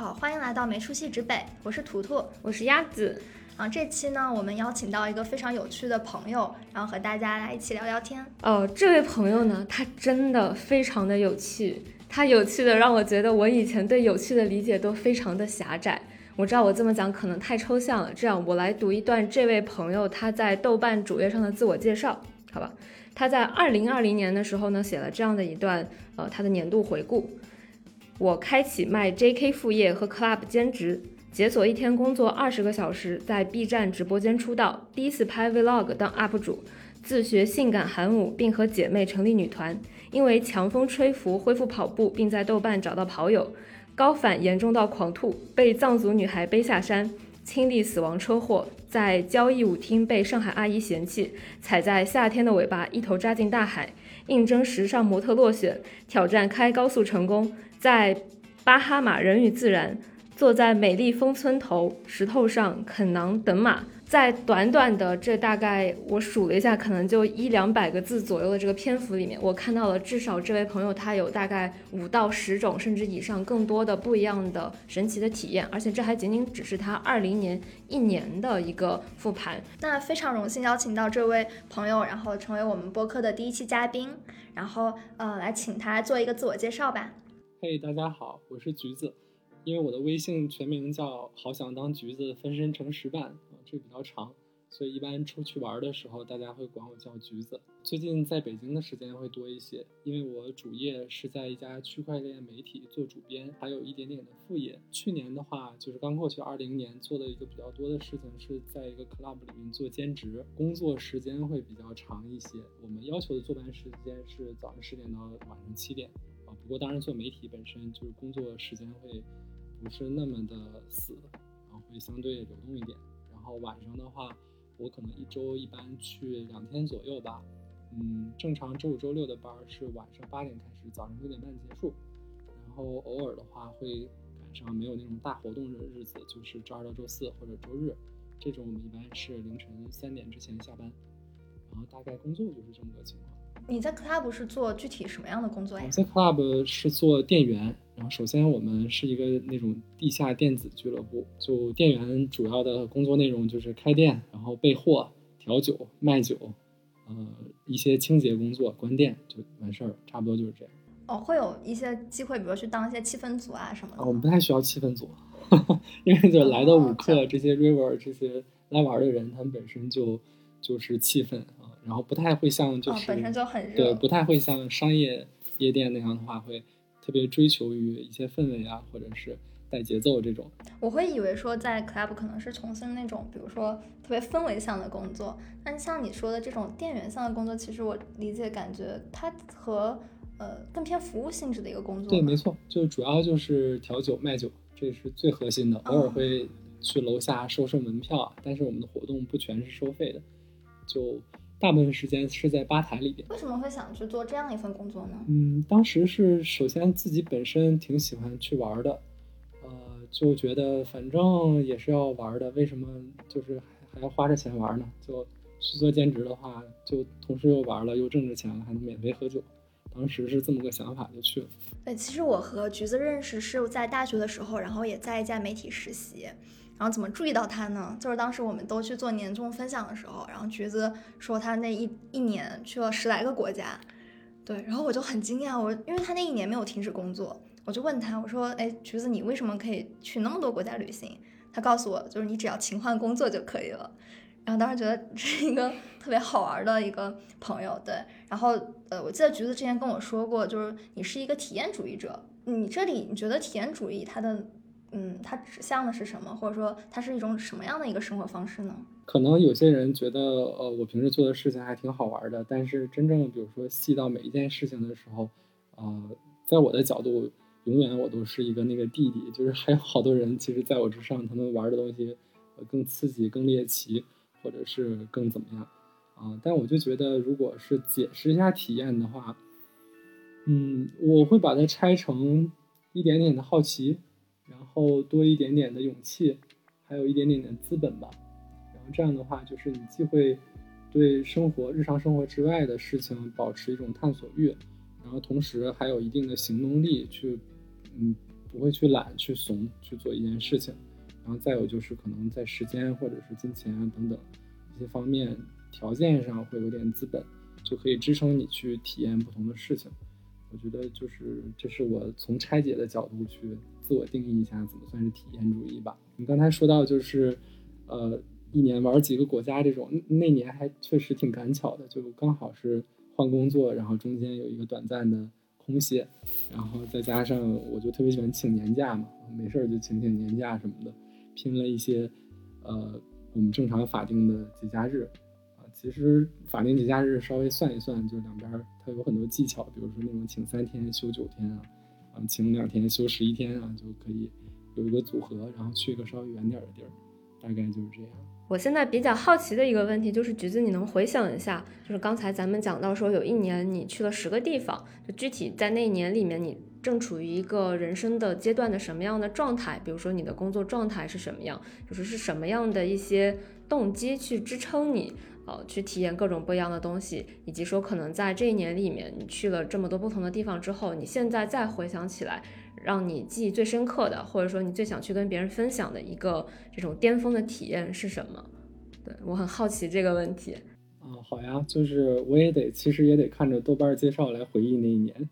好，欢迎来到没出息之北，我是图图，我是鸭子。啊，这期呢，我们邀请到一个非常有趣的朋友，然后和大家来一起聊聊天。哦，这位朋友呢，他真的非常的有趣，他有趣的让我觉得我以前对有趣的理解都非常的狭窄。我知道我这么讲可能太抽象了，这样我来读一段这位朋友他在豆瓣主页上的自我介绍，好吧？他在二零二零年的时候呢，写了这样的一段，呃，他的年度回顾。我开启卖 JK 副业和 Club 兼职。解锁一天工作二十个小时，在 B 站直播间出道，第一次拍 Vlog 当 UP 主，自学性感韩舞，并和姐妹成立女团。因为强风吹拂恢复跑步，并在豆瓣找到跑友。高反严重到狂吐，被藏族女孩背下山，亲历死亡车祸，在交谊舞厅被上海阿姨嫌弃，踩在夏天的尾巴一头扎进大海。应征时尚模特落选，挑战开高速成功，在巴哈马人与自然。坐在美丽峰村头石头上啃馕等马，在短短的这大概我数了一下，可能就一两百个字左右的这个篇幅里面，我看到了至少这位朋友他有大概五到十种甚至以上更多的不一样的神奇的体验，而且这还仅仅只是他二零年一年的一个复盘。那非常荣幸邀请到这位朋友，然后成为我们播客的第一期嘉宾，然后呃来请他做一个自我介绍吧。嘿，大家好，我是橘子。因为我的微信全名叫“好想当橘子，分身成石板”，啊，这个比较长，所以一般出去玩的时候，大家会管我叫橘子。最近在北京的时间会多一些，因为我主业是在一家区块链媒体做主编，还有一点点的副业。去年的话，就是刚过去二零年，做的一个比较多的事情是在一个 club 里面做兼职，工作时间会比较长一些。我们要求的坐班时间是早上十点到晚上七点，过当然做媒体本身就是工作时间会。不是那么的死，然后会相对流动一点。然后晚上的话，我可能一周一般去两天左右吧。嗯，正常周五、周六的班是晚上八点开始，早上六点半结束。然后偶尔的话会赶上没有那种大活动的日子，就是周二到周四或者周日，这种我们一般是凌晨三点之前下班。然后大概工作就是这么个情况。你在 club 是做具体什么样的工作呀？我在 club 是做店员。然后首先我们是一个那种地下电子俱乐部，就店员主要的工作内容就是开店，然后备货、调酒、卖酒，呃，一些清洁工作、关店就完事儿，差不多就是这样。哦，会有一些机会，比如去当一些气氛组啊什么的。我们不太需要气氛组，因为就来的舞客这些 river 这些来玩的人，他们本身就就是气氛啊，然后不太会像就是本身就很热，对，不太会像商业夜店那样的话会。特别追求于一些氛围啊，或者是带节奏这种。我会以为说在 club 可能是从事那种，比如说特别氛围向的工作。但像你说的这种店员向的工作，其实我理解感觉它和呃更偏服务性质的一个工作。对，没错，就主要就是调酒卖酒，这是最核心的。偶尔会去楼下收收门票，但是我们的活动不全是收费的，就。大部分时间是在吧台里边。为什么会想去做这样一份工作呢？嗯，当时是首先自己本身挺喜欢去玩的，呃，就觉得反正也是要玩的，为什么就是还要花着钱玩呢？就去做兼职的话，就同时又玩了，又挣着钱了，还能免费喝酒。当时是这么个想法，就去了。对，其实我和橘子认识是在大学的时候，然后也在一家媒体实习。然后怎么注意到他呢？就是当时我们都去做年终分享的时候，然后橘子说他那一一年去了十来个国家，对，然后我就很惊讶，我因为他那一年没有停止工作，我就问他，我说，哎，橘子你为什么可以去那么多国家旅行？他告诉我，就是你只要勤换工作就可以了。然后当时觉得这是一个特别好玩的一个朋友，对。然后呃，我记得橘子之前跟我说过，就是你是一个体验主义者，你这里你觉得体验主义它的？嗯，它指向的是什么，或者说它是一种什么样的一个生活方式呢？可能有些人觉得，呃，我平时做的事情还挺好玩的，但是真正比如说细到每一件事情的时候，呃，在我的角度，永远我都是一个那个弟弟，就是还有好多人其实在我之上，他们玩的东西更刺激、更猎奇，或者是更怎么样啊？但我就觉得，如果是解释一下体验的话，嗯，我会把它拆成一点点的好奇。后多一点点的勇气，还有一点点的资本吧。然后这样的话，就是你既会对生活、日常生活之外的事情保持一种探索欲，然后同时还有一定的行动力去，嗯，不会去懒、去怂去做一件事情。然后再有就是可能在时间或者是金钱啊等等一些方面条件上会有点资本，就可以支撑你去体验不同的事情。我觉得就是这是我从拆解的角度去自我定义一下，怎么算是体验主义吧。你刚才说到就是，呃，一年玩几个国家这种，那年还确实挺赶巧的，就刚好是换工作，然后中间有一个短暂的空歇，然后再加上我就特别喜欢请年假嘛，没事儿就请请年假什么的，拼了一些，呃，我们正常法定的节假日。其实法定节假日稍微算一算，就是两边它有很多技巧，比如说那种请三天休九天啊，请两天休十一天啊，就可以有一个组合，然后去一个稍微远点的地儿，大概就是这样。我现在比较好奇的一个问题就是，橘子，你能回想一下，就是刚才咱们讲到说有一年你去了十个地方，就具体在那一年里面，你正处于一个人生的阶段的什么样的状态？比如说你的工作状态是什么样，就是是什么样的一些动机去支撑你？呃，去体验各种不一样的东西，以及说可能在这一年里面，你去了这么多不同的地方之后，你现在再回想起来，让你记忆最深刻的，或者说你最想去跟别人分享的一个这种巅峰的体验是什么？对我很好奇这个问题。啊，好呀，就是我也得，其实也得看着豆瓣介绍来回忆那一年，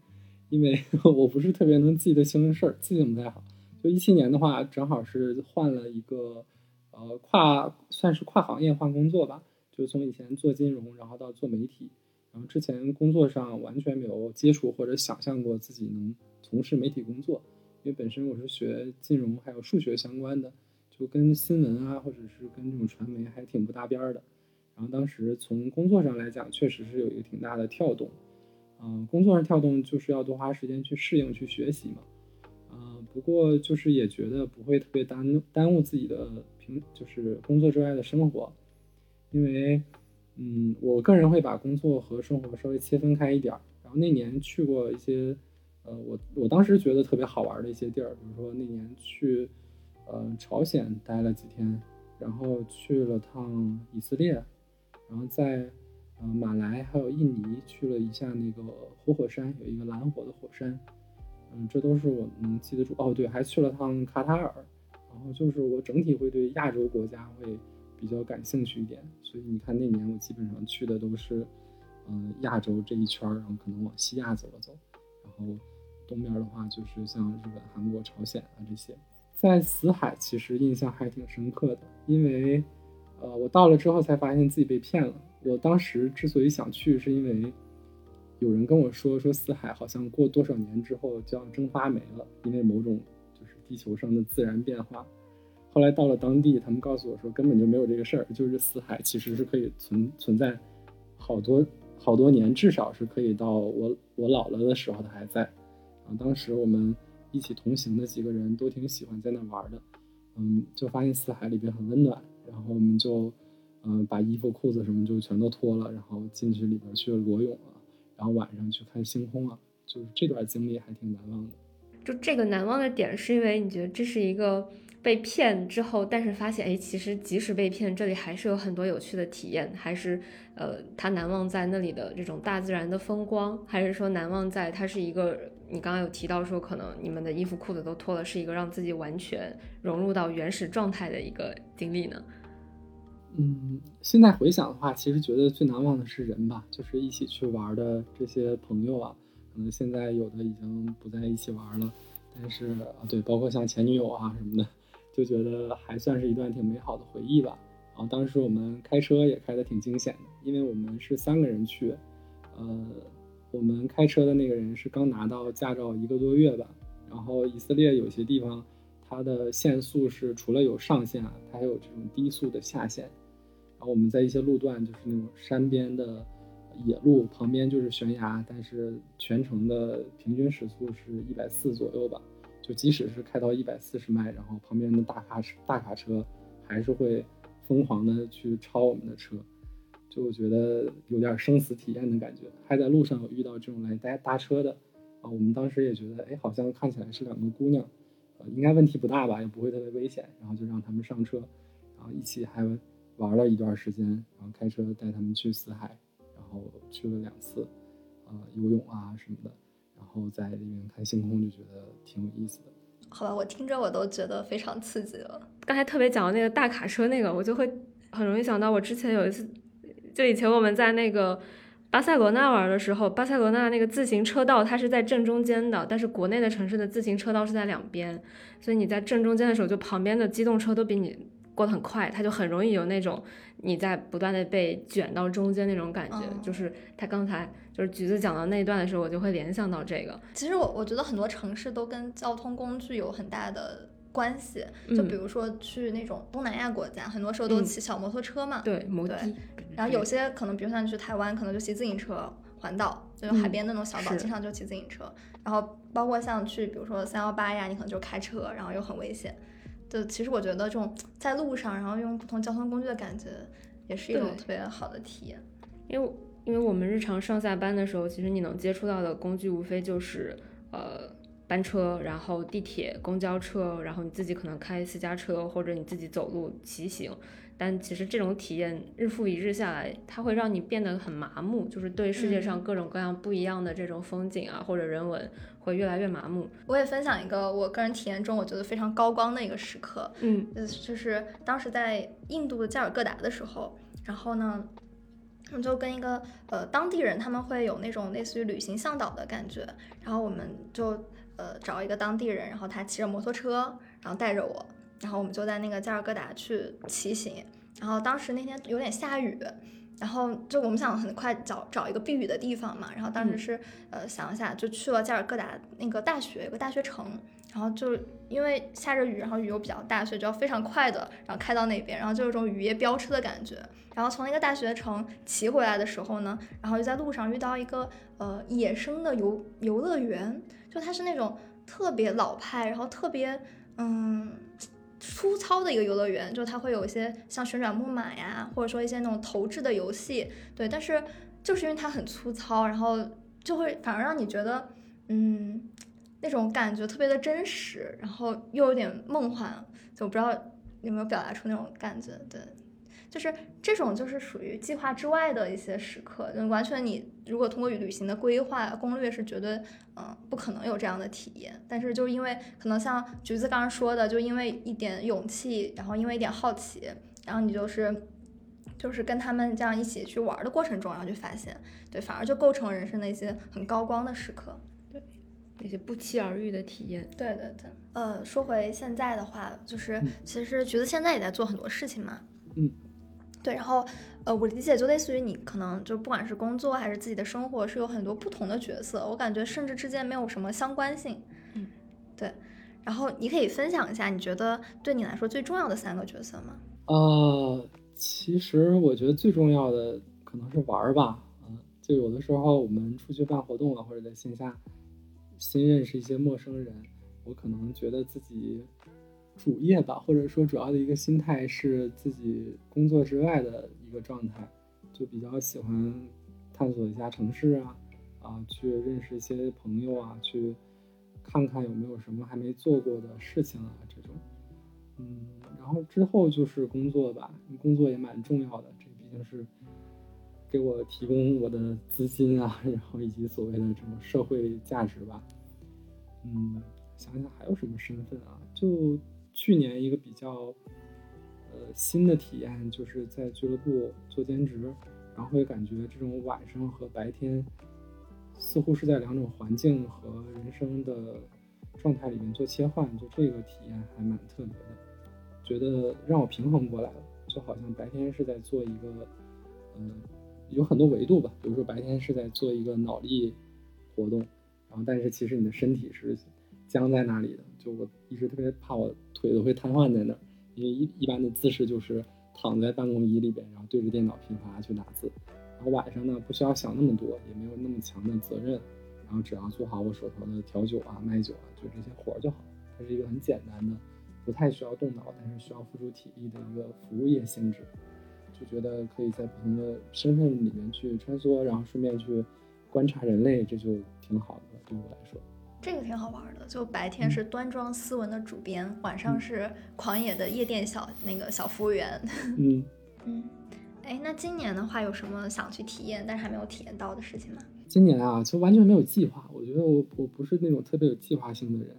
因为 我不是特别能记得清事儿，记性不太好。就一七年的话，正好是换了一个，呃，跨算是跨行业换工作吧。就从以前做金融，然后到做媒体，然后之前工作上完全没有接触或者想象过自己能从事媒体工作，因为本身我是学金融还有数学相关的，就跟新闻啊或者是跟这种传媒还挺不搭边儿的。然后当时从工作上来讲，确实是有一个挺大的跳动，嗯，工作上跳动就是要多花时间去适应去学习嘛，嗯，不过就是也觉得不会特别耽耽误自己的平就是工作之外的生活。因为，嗯，我个人会把工作和生活稍微切分开一点儿。然后那年去过一些，呃，我我当时觉得特别好玩的一些地儿，比如说那年去，呃，朝鲜待了几天，然后去了趟以色列，然后在，呃，马来还有印尼去了一下那个活火山，有一个蓝火的火山，嗯，这都是我能记得住。哦，对，还去了趟卡塔尔，然后就是我整体会对亚洲国家会。比较感兴趣一点，所以你看那年我基本上去的都是，嗯，亚洲这一圈，然后可能往西亚走了走，然后东边的话就是像日本、韩国、朝鲜啊这些。在死海其实印象还挺深刻的，因为，呃，我到了之后才发现自己被骗了。我当时之所以想去，是因为有人跟我说，说死海好像过多少年之后就要蒸发没了，因为某种就是地球上的自然变化。后来到了当地，他们告诉我说根本就没有这个事儿，就是死海其实是可以存存在好多好多年，至少是可以到我我老了的时候它还在。啊，当时我们一起同行的几个人都挺喜欢在那玩的，嗯，就发现死海里边很温暖，然后我们就嗯把衣服裤子什么就全都脱了，然后进去里边去裸泳了，然后晚上去看星空啊，就是这段经历还挺难忘的。就这个难忘的点是因为你觉得这是一个。被骗之后，但是发现，哎，其实即使被骗，这里还是有很多有趣的体验，还是，呃，他难忘在那里的这种大自然的风光，还是说难忘在它是一个，你刚刚有提到说，可能你们的衣服裤子都脱了，是一个让自己完全融入到原始状态的一个经历呢？嗯，现在回想的话，其实觉得最难忘的是人吧，就是一起去玩的这些朋友啊，可能现在有的已经不在一起玩了，但是啊，对，包括像前女友啊什么的。就觉得还算是一段挺美好的回忆吧。然后当时我们开车也开得挺惊险的，因为我们是三个人去。呃，我们开车的那个人是刚拿到驾照一个多月吧。然后以色列有些地方，它的限速是除了有上限，它还有这种低速的下限。然后我们在一些路段，就是那种山边的野路，旁边就是悬崖，但是全程的平均时速是一百四左右吧。就即使是开到一百四十迈，然后旁边的大卡车、大卡车还是会疯狂的去超我们的车，就我觉得有点生死体验的感觉。还在路上有遇到这种来搭搭车的啊，我们当时也觉得，哎，好像看起来是两个姑娘，呃，应该问题不大吧，也不会特别危险。然后就让他们上车，然后一起还玩了一段时间，然后开车带他们去死海，然后去了两次，呃，游泳啊什么的。然后在里面看星空就觉得挺有意思的。好吧，我听着我都觉得非常刺激了。刚才特别讲的那个大卡车那个，我就会很容易想到我之前有一次，就以前我们在那个巴塞罗那玩的时候，巴塞罗那那个自行车道它是在正中间的，但是国内的城市的自行车道是在两边，所以你在正中间的时候，就旁边的机动车都比你过得很快，它就很容易有那种你在不断的被卷到中间那种感觉。哦就是他刚才就是橘子讲到那一段的时候，我就会联想到这个。其实我我觉得很多城市都跟交通工具有很大的关系，就嗯比如说去那种东南亚国家，很多时候都嗯骑小摩托车嘛。对，摩的对。然后有些可能，比如像你去台湾，可能就骑自行车环岛，就是海嗯边那种小岛，是经常就骑自行车。然后包括像去，比如说三幺八呀，你可能就开车，然后又很危险。就其实我觉得这种在路上，然后用不同交通工具的感觉，也是一种特别好的体验。因为因为我们日常上下班的时候，其实你能接触到的工具无非就是呃班车，然后地铁、公交车，然后你自己可能开私家车或者你自己走路骑行。但其实这种体验日复一日下来，它会让你变得很麻木，就是对世界上各种各样不一样的这种风景啊或者人文会越来越麻木。我也分享一个我个人体验中我觉得非常高光的一个时刻，嗯呃，就是当时在印度的加尔各答的时候，然后呢，我们就跟一个呃当地人，他们会有那种类似于旅行向导的感觉，然后我们就呃找一个当地人，然后他骑着摩托车，然后带着我，然后我们就在那个加尔各答去骑行，然后当时那天有点下雨。然后就我们想很快找找一个避雨的地方嘛，然后当时嗯是、呃想一下就去了加尔各答那个大学，有个大学城，然后就因为下着雨，然后雨又比较大，所以就要非常快的，然后开到那边，然后就有种雨夜飙车的感觉。然后从那个大学城骑回来的时候呢，然后就在路上遇到一个呃野生的游游乐园，就它是那种特别老派，然后特别嗯。粗糙的一个游乐园，就它会有一些像旋转木马呀，或者说一些那种投掷的游戏，对。但是就是因为它很粗糙，然后就会反而让你觉得，嗯，那种感觉特别的真实，然后又有点梦幻，就不知道有没有表达出那种感觉，对。就是这种，就是属于计划之外的一些时刻，就完全你如果通过旅行的规划攻略是绝对，嗯，不可能有这样的体验。但是就因为可能像橘子刚刚说的，就因为一点勇气，然后因为一点好奇，然后你就是就是跟他们这样一起去玩的过程中，然后就发现，对，反而就构成人生的一些很高光的时刻。对那些不期而遇的体验。对对对，呃，说回现在的话，就是嗯其实橘子现在也在做很多事情嘛，嗯，对，然后呃，我理解就类似于你可能就不管是工作还是自己的生活，是有很多不同的角色，我感觉甚至之间没有什么相关性，嗯，对，然后你可以分享一下，你觉得对你来说最重要的三个角色吗？呃，其实我觉得最重要的可能是玩儿吧，嗯、就有的时候我们出去办活动了，或者在线下新认识一些陌生人，我可能觉得自己主业吧，或者说主要的一个心态是自己工作之外的一个状态，就比较喜欢探索一下城市啊，啊，去认识一些朋友啊，去看看有没有什么还没做过的事情啊，这种。嗯，然后之后就是工作吧，工作也蛮重要的，这毕竟是给我提供我的资金啊，然后以及所谓的这种社会价值吧。嗯，想想还有什么身份啊？就去年一个比较呃新的体验，就是在俱乐部做兼职，然后会感觉这种晚上和白天似乎是在两种环境和人生的状态里面做切换，就这个体验还蛮特别的。觉得让我平衡过来了，就好像白天是在做一个，嗯、有很多维度吧。比如说白天是在做一个脑力活动，然后但是其实你的身体是僵在那里的。就我一直特别怕我腿都会瘫痪在那儿，因为一一般的姿势就是躺在办公椅里边，然后对着电脑频繁去打字。然后晚上呢，不需要想那么多，也没有那么强的责任，然后只要做好我手头的调酒啊、卖酒啊，就这些活儿就好。它是一个很简单的。不太需要动脑，但是需要付出体力的一个服务业性质，就觉得可以在不同的身份里面去穿梭，然后顺便去观察人类，这就挺好的，对我来说。这个挺好玩的，就白天嗯是端庄斯文的主编，晚上是狂野的夜店小那个小服务员。嗯，嗯，哎，那今年的话有什么想去体验但是还没有体验到的事情吗？今年啊，就完全没有计划。我觉得我我不是那种特别有计划性的人，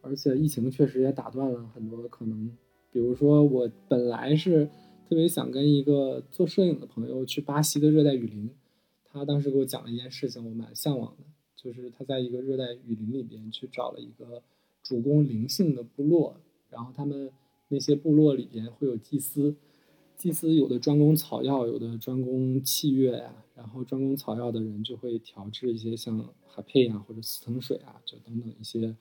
而且疫情确实也打断了很多可能。比如说，我本来是特别想跟一个做摄影的朋友去巴西的热带雨林，他当时给我讲了一件事情，我蛮向往的，就是他在一个热带雨林里边去找了一个主攻灵性的部落，然后他们那些部落里边会有祭司，祭司有的专攻草药，有的专攻器乐呀。然后专攻草药的人就会调制一些像海佩啊或者死藤水啊，就等等一些，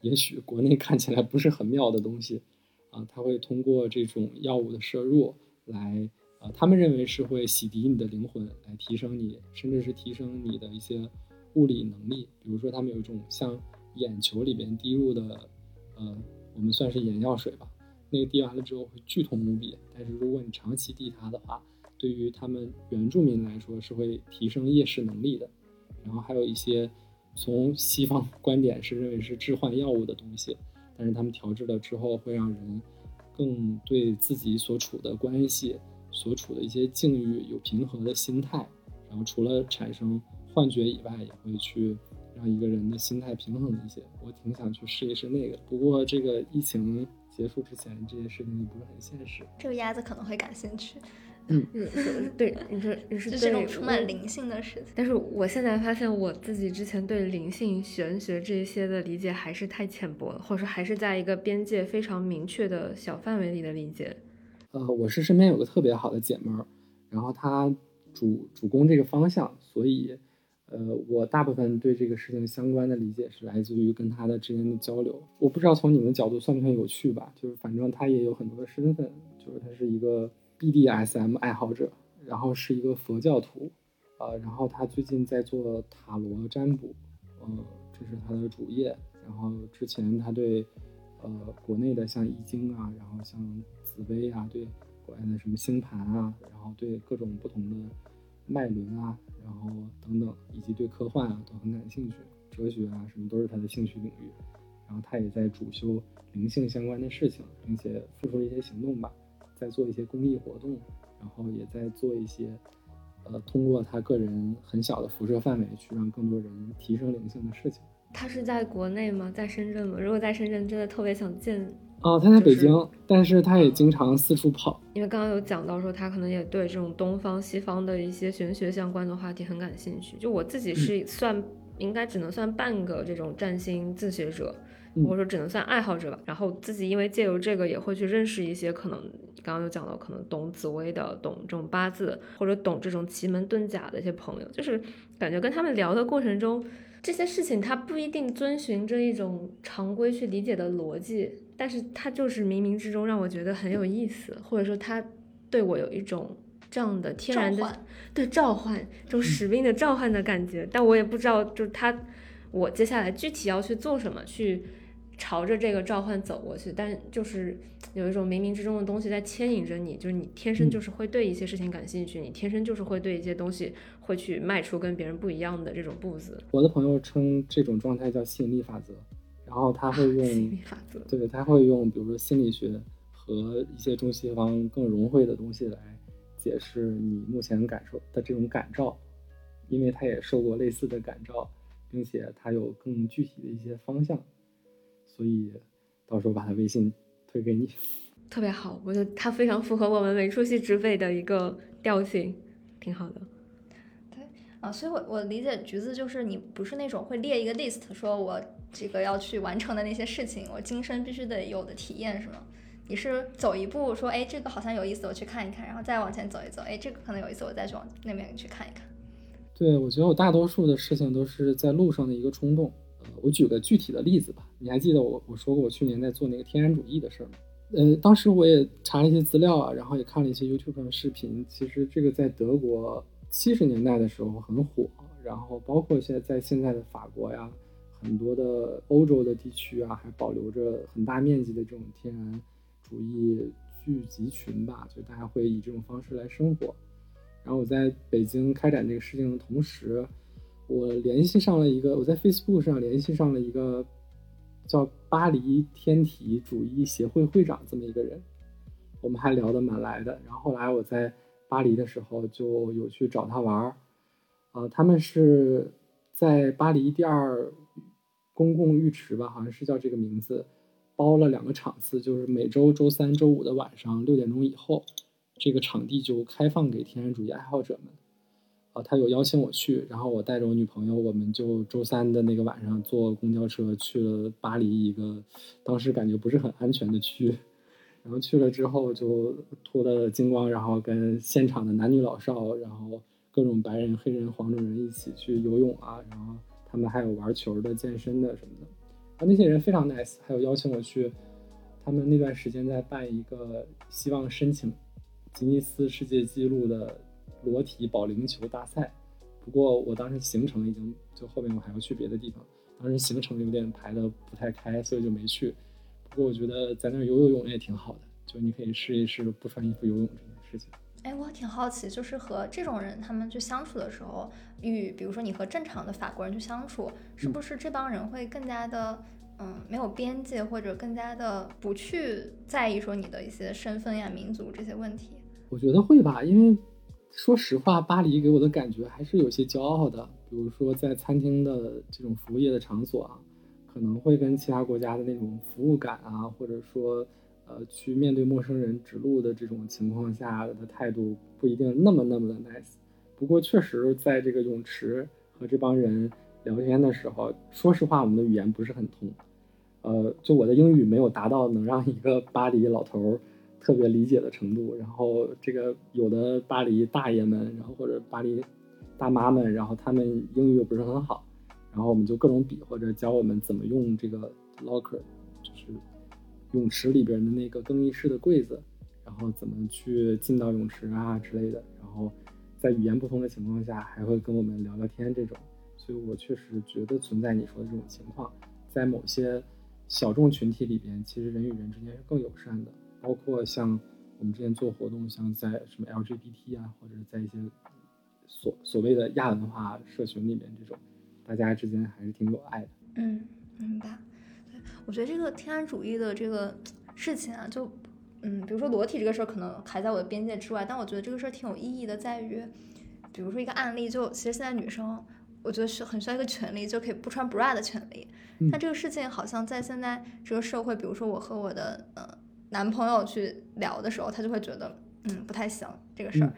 也许国内看起来不是很妙的东西，啊，他会通过这种药物的摄入来，啊，他们认为是会洗涤你的灵魂，来提升你，甚至是提升你的一些物理能力。比如说，他们有一种像眼球里边滴入的，呃，我们算是眼药水吧，那个滴完了之后会剧痛无比，但是如果你长期滴它的话。对于他们原住民来说是会提升夜视能力的，然后还有一些从西方观点是认为是致幻药物的东西，但是他们调制了之后会让人更对自己所处的关系、所处的一些境遇有平和的心态，然后除了产生幻觉以外，也会去让一个人的心态平衡一些。我挺想去试一试那个，不过这个疫情结束之前，这些事情也不是很现实。这个鸭子可能会感兴趣。嗯，对，你说你是这种充满灵性的事情。但是我现在发现我自己之前对灵性、玄学这些的理解还是太浅薄了，或者说还是在一个边界非常明确的小范围里的理解。呃，我是身边有个特别好的姐妹儿，然后她主主攻这个方向，所以呃，我大部分对这个事情相关的理解是来自于跟他的之间的交流。我不知道从你们角度算不算有趣吧？就是反正他也有很多的身份，就是他是一个。BDSM 爱好者，然后是一个佛教徒，呃，然后他最近在做塔罗占卜，呃，这是他的主业。然后之前他对，呃，国内的像易经啊，然后像紫薇啊，对国外的什么星盘啊，然后对各种不同的脉轮啊，然后等等，以及对科幻啊都很感兴趣，哲学啊什么都是他的兴趣领域。然后他也在主修灵性相关的事情，并且付出了一些行动吧。在做一些公益活动，然后也在做一些，呃，通过他个人很小的辐射范围去让更多人提升灵性的事情。他是在国内吗？在深圳吗？如果在深圳，真的特别想见。哦，他在北京，但是他也经常四处跑。因为刚刚有讲到说，他可能也对这种东方西方的一些玄学相关的话题很感兴趣。就我自己是算，应该只能算半个这种占星自学者。或者说只能算爱好者吧，然后自己因为借由这个也会去认识一些可能刚刚有讲到可能懂紫薇的、懂这种八字或者懂这种奇门遁甲的一些朋友，就是感觉跟他们聊的过程中，这些事情他不一定遵循着一种常规去理解的逻辑，但是他就是冥冥之中让我觉得很有意思，或者说他对我有一种这样的天然的对召唤，这种使命的召唤的感觉，但我也不知道就是他我接下来具体要去做什么去。朝着这个召唤走过去，但就是有一种冥冥之中的东西在牵引着你，就是你天生就是会对一些事情感兴趣，你天生就是会对一些东西会去迈出跟别人不一样的这种步子。我的朋友称这种状态叫吸引力法则，然后他会用对他会用比如说心理学和一些中西方更融汇的东西来解释你目前感受的这种感召，因为他也受过类似的感召，并且他有更具体的一些方向。所以，到时候把他微信推给你，特别好。我觉得他非常符合我们美术系之辈的一个调性，挺好的。对啊，所以我我理解橘子就是你不是那种会列一个 list，说我这个要去完成的那些事情，我今生必须得有的体验是吗？你是走一步说，哎，这个好像有意思，我去看一看，然后再往前走一走，哎，这个可能有意思，我再去往那边去看一看。对，我觉得我大多数的事情都是在路上的一个冲动。我举个具体的例子吧，你还记得我我说过我去年在做那个天然主义的事儿吗？呃，当时我也查了一些资料啊，然后也看了一些 YouTube 上的视频。其实这个在德国七十年代的时候很火，然后包括现在在现在的法国呀，很多的欧洲的地区啊，还保留着很大面积的这种天然主义聚集群吧，就大家会以这种方式来生活。然后我在北京开展这个事情的同时。我联系上了一个，我在 Facebook 上联系上了一个叫巴黎天体主义协会会长这么一个人，我们还聊得蛮来的。然后后来我在巴黎的时候就有去找他玩儿，呃，他们是在巴黎第二公共浴池吧，好像是叫这个名字，包了两个场次，就是每周周三、周五的晚上六点钟以后，这个场地就开放给天然主义爱好者们。啊，他有邀请我去，然后我带着我女朋友，我们就周三的那个晚上坐公交车去了巴黎一个当时感觉不是很安全的区，然后去了之后就脱了精光，然后跟现场的男女老少，然后各种白人、黑人、黄种人一起去游泳啊，然后他们还有玩球的、健身的什么的，啊，那些人非常 nice，还有邀请我去，他们那段时间在办一个希望申请吉尼斯世界纪录的。裸体保龄球大赛，不过我当时行程已经就后面我还要去别的地方，当时行程有点排的不太开，所以就没去。不过我觉得在那儿游游泳也挺好的，就你可以试一试不穿衣服游泳这件事情。哎，我挺好奇，就是和这种人他们去相处的时候，与比如说你和正常的法国人去相处，是不是这帮人会更加的嗯没有边界，或者更加的不去在意说你的一些身份呀、民族这些问题？我觉得会吧，因为。说实话，巴黎给我的感觉还是有些骄傲的。比如说，在餐厅的这种服务业的场所啊，可能会跟其他国家的那种服务感啊，或者说，呃，去面对陌生人指路的这种情况下的态度，不一定那么那么的 nice。不过，确实在这个泳池和这帮人聊天的时候，说实话，我们的语言不是很通。呃，就我的英语没有达到能让一个巴黎老头儿。特别理解的程度，然后这个有的巴黎大爷们，然后或者巴黎大妈们，然后他们英语又不是很好，然后我们就各种比或者教我们怎么用这个 locker，泳池里边的那个更衣室的柜子，然后怎么去进到泳池啊之类的，然后在语言不通的情况下，还会跟我们聊聊天这种，所以我确实觉得存在你说的这种情况，在某些小众群体里边，其实人与人之间是更友善的。包括像我们之前做活动，像在什么 LGBT 啊，或者在一些所所谓的亚文化社群里面，这种大家之间还是挺有爱的。嗯，明白。对，我觉得这个天然主义的这个事情啊，就嗯，比如说裸体这个事儿，可能还在我的边界之外，但我觉得这个事儿挺有意义的，在于，比如说一个案例，就其实现在女生，我觉得是很需要一个权利，就可以不穿 bra 的权利。但这个事情好像在现在这个社会，比如说我和我的呃。男朋友去聊的时候，他就会觉得，嗯，不太行这个事儿。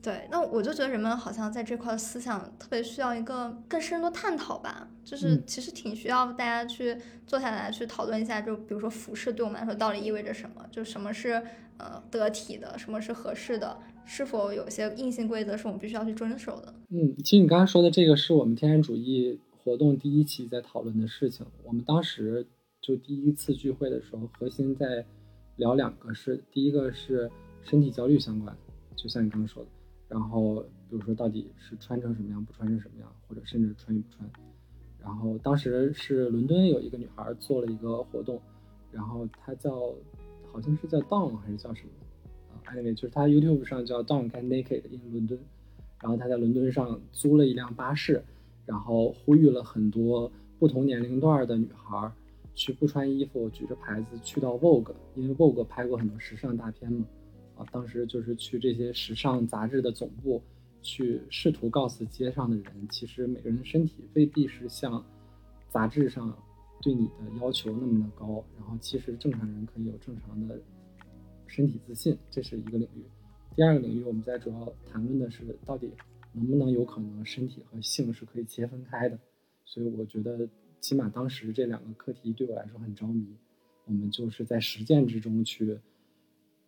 对，那我就觉得人们好像在这块思想特别需要一个更深的探讨吧，就是其实挺需要大家去坐下来去讨论一下，就比如说服饰对我们来说到底意味着什么，就什么是呃得体的，什么是合适的，是否有些硬性规则是我们必须要去遵守的。嗯，其实你刚刚说的这个是我们天然主义活动第一期在讨论的事情，我们当时就第一次聚会的时候，核心在。聊两个是，第一个是身体焦虑相关，就像你刚刚说的，然后比如说到底是穿成什么样，不穿成什么样，或者甚至穿与不穿。然后当时是伦敦有一个女孩做了一个活动，然后她叫好像是叫 Dawn 还是叫什么啊？Anyway，就是她 YouTube 上叫 Dawn Get Naked in 伦敦，然后她在伦敦上租了一辆巴士，然后呼吁了很多不同年龄段的女孩。去不穿衣服，举着牌子去到 Vogue，因为 Vogue 拍过很多时尚大片嘛，啊，当时就是去这些时尚杂志的总部，去试图告诉街上的人，其实每个人的身体未必是像杂志上对你的要求那么的高，然后其实正常人可以有正常的身体自信，这是一个领域。第二个领域，我们在主要谈论的是到底能不能有可能身体和性是可以切分开的，所以我觉得。起码当时这两个课题对我来说很着迷，我们就是在实践之中去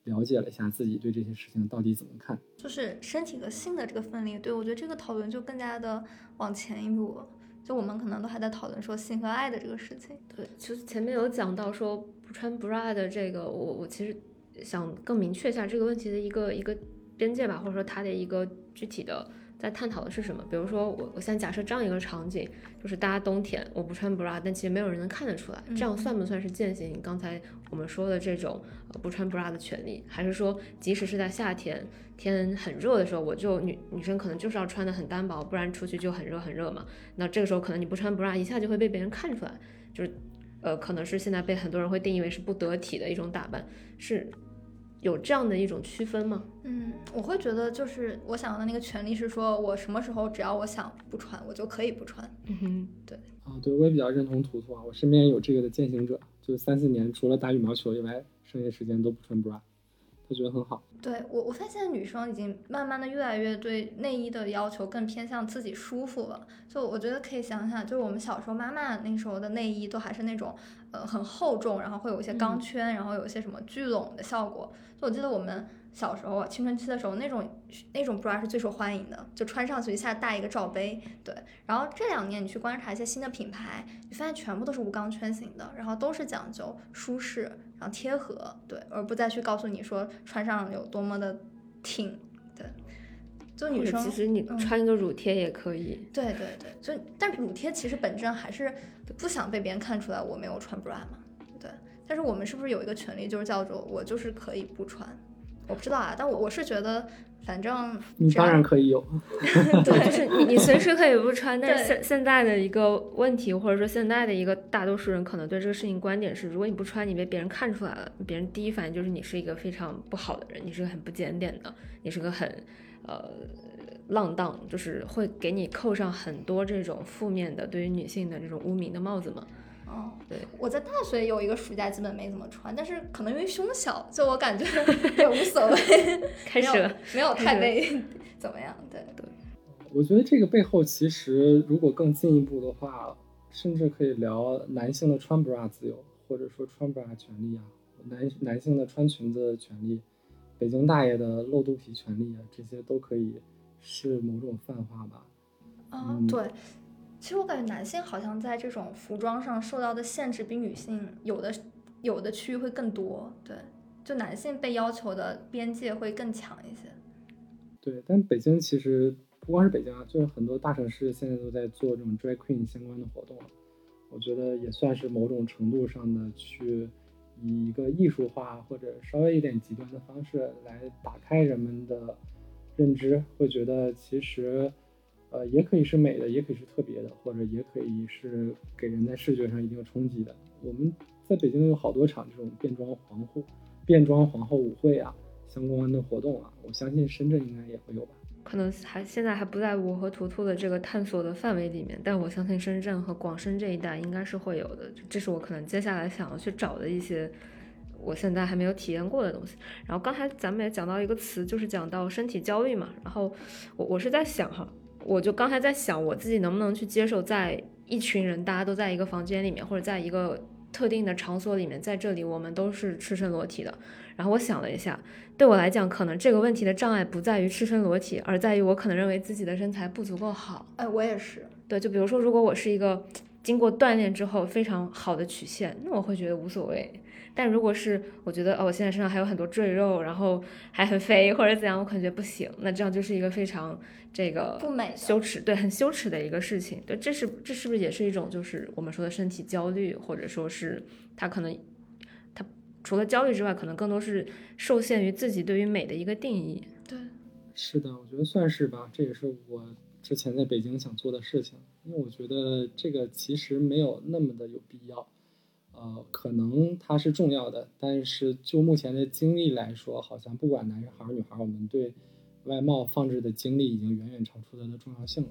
了解了一下自己对这些事情到底怎么看。就是身体和性的这个分离，对我觉得这个讨论就更加的往前一步。就我们可能都还在讨论说性和爱的这个事情。对，其实前面有讲到说不穿 bra 的这个，我我其实想更明确一下这个问题的一个一个边界吧，或者说它的一个具体的。在探讨的是什么？比如说，我我现在假设这样一个场景，就是大家冬天我不穿 bra，但其实没有人能看得出来，这样算不算是践行刚才我们说的这种呃不穿 bra 的权利？还是说，即使是在夏天天很热的时候，我就女女生可能就是要穿的很单薄，不然出去就很热很热嘛？那这个时候可能你不穿 bra，一下就会被别人看出来，就是呃可能是现在被很多人会定义为是不得体的一种打扮，是有这样的一种区分吗？嗯，我会觉得就是我想要的那个权利是说，我什么时候只要我想不穿，我就可以不穿。嗯哼，对啊，对我也比较认同图图啊，我身边有这个的践行者，就是三四年除了打羽毛球以外，剩下时间都不穿 bra，他觉得很好。对我，我发现女生已经慢慢的越来越对内衣的要求更偏向自己舒服了。就我觉得可以想想，就是我们小时候妈妈那时候的内衣都还是那种呃很厚重，然后会有一些钢圈，然后有一些什么聚拢的效果。就我记得我们小时候青春期的时候，那种那种 bra 是最受欢迎的，就穿上去一下带一个罩杯。对，然后这两年你去观察一些新的品牌，你发现全部都是无钢圈型的，然后都是讲究舒适，然后贴合，对，而不再去告诉你说穿上有多么的挺，对。就女生其实你嗯穿一个乳贴也可以。对对对，就但乳贴其实本质上还是不想被别人看出来我没有穿 bra 嘛，对。但是我们是不是有一个权利，就是叫做我就是可以不穿？我不知道啊，但我我是觉得，反正你当然可以有，对，就是你你随时可以不穿，但是现现在的一个问题，或者说现在的一个大多数人可能对这个事情观点是，如果你不穿，你被别人看出来了，别人第一反应就是你是一个非常不好的人，你是个很不检点的，你是个很呃浪荡，就是会给你扣上很多这种负面的对于女性的这种污名的帽子嘛。哦，对，我在大学有一个暑假基本没怎么穿，但是可能因为胸小，就我感觉 也无所谓，开始了，没有太被 怎么样，对对。我觉得这个背后其实如果更进一步的话，甚至可以聊男性的穿 bra 自由，或者说穿 bra 权利啊，男男性的穿裙子的权利，北京大爷的露肚皮权利啊，这些都可以是某种泛化吧。啊、嗯对，其实我感觉男性好像在这种服装上受到的限制比女性有的有的区域会更多，对，就男性被要求的边界会更强一些。对，但北京其实不光是北京啊，就是很多大城市现在都在做这种 drag queen 相关的活动。我觉得也算是某种程度上的去以一个艺术化或者稍微有点极端的方式来打开人们的认知，会觉得其实呃也可以是美的，也可以是特别的，或者也可以是给人在视觉上一定冲击的。我们在北京有好多场这种变装皇后、变装皇后舞会啊，相关的活动啊，我相信深圳应该也会有吧。可能还现在还不在我和图图的这个探索的范围里面，但我相信深圳和广深这一带应该是会有的，这是我可能接下来想要去找的一些我现在还没有体验过的东西。然后刚才咱们也讲到一个词，就是讲到身体焦虑嘛，然后我我是在想哈，我就刚才在想我自己能不能去接受，在一群人大家都在一个房间里面，或者在一个特定的场所里面，在这里我们都是赤身裸体的。然后我想了一下，对我来讲，可能这个问题的障碍不在于赤身裸体，而在于我可能认为自己的身材不足够好。哎，我也是，对，就比如说，如果我是一个经过锻炼之后非常好的曲线，那我会觉得无所谓。但如果是我觉得哦，我现在身上还有很多赘肉，然后还很肥或者怎样，我感觉不行。那这样就是一个非常这个不美羞耻，对，很羞耻的一个事情。对，这是这是不是也是一种就是我们说的身体焦虑，或者说是他可能他除了焦虑之外，可能更多是受限于自己对于美的一个定义。对，是的，我觉得算是吧，这也是我之前在北京想做的事情，因为我觉得这个其实没有那么的有必要，呃，可能它是重要的，但是就目前的经历来说，好像不管男孩儿女孩，我们对外貌放置的精力已经远远超出它的重要性了。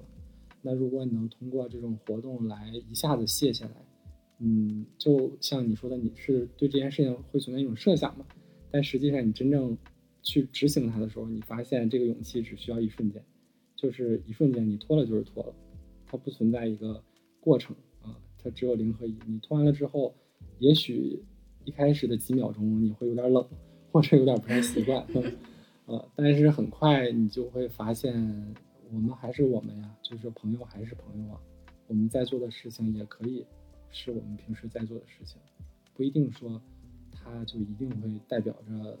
那如果你能通过这种活动来一下子卸下来，嗯，就像你说的，你是对这件事情会存在一种设想嘛？但实际上你真正去执行它的时候，你发现这个勇气只需要一瞬间，就是一瞬间你脱了就是脱了，它不存在一个过程啊，它只有零和一。你脱完了之后，也许一开始的几秒钟你会有点冷，或者有点不太习惯，呃，但是很快你就会发现，我们还是我们呀，就是朋友还是朋友啊，我们在做的事情也可以是我们平时在做的事情，不一定说他就一定会代表着。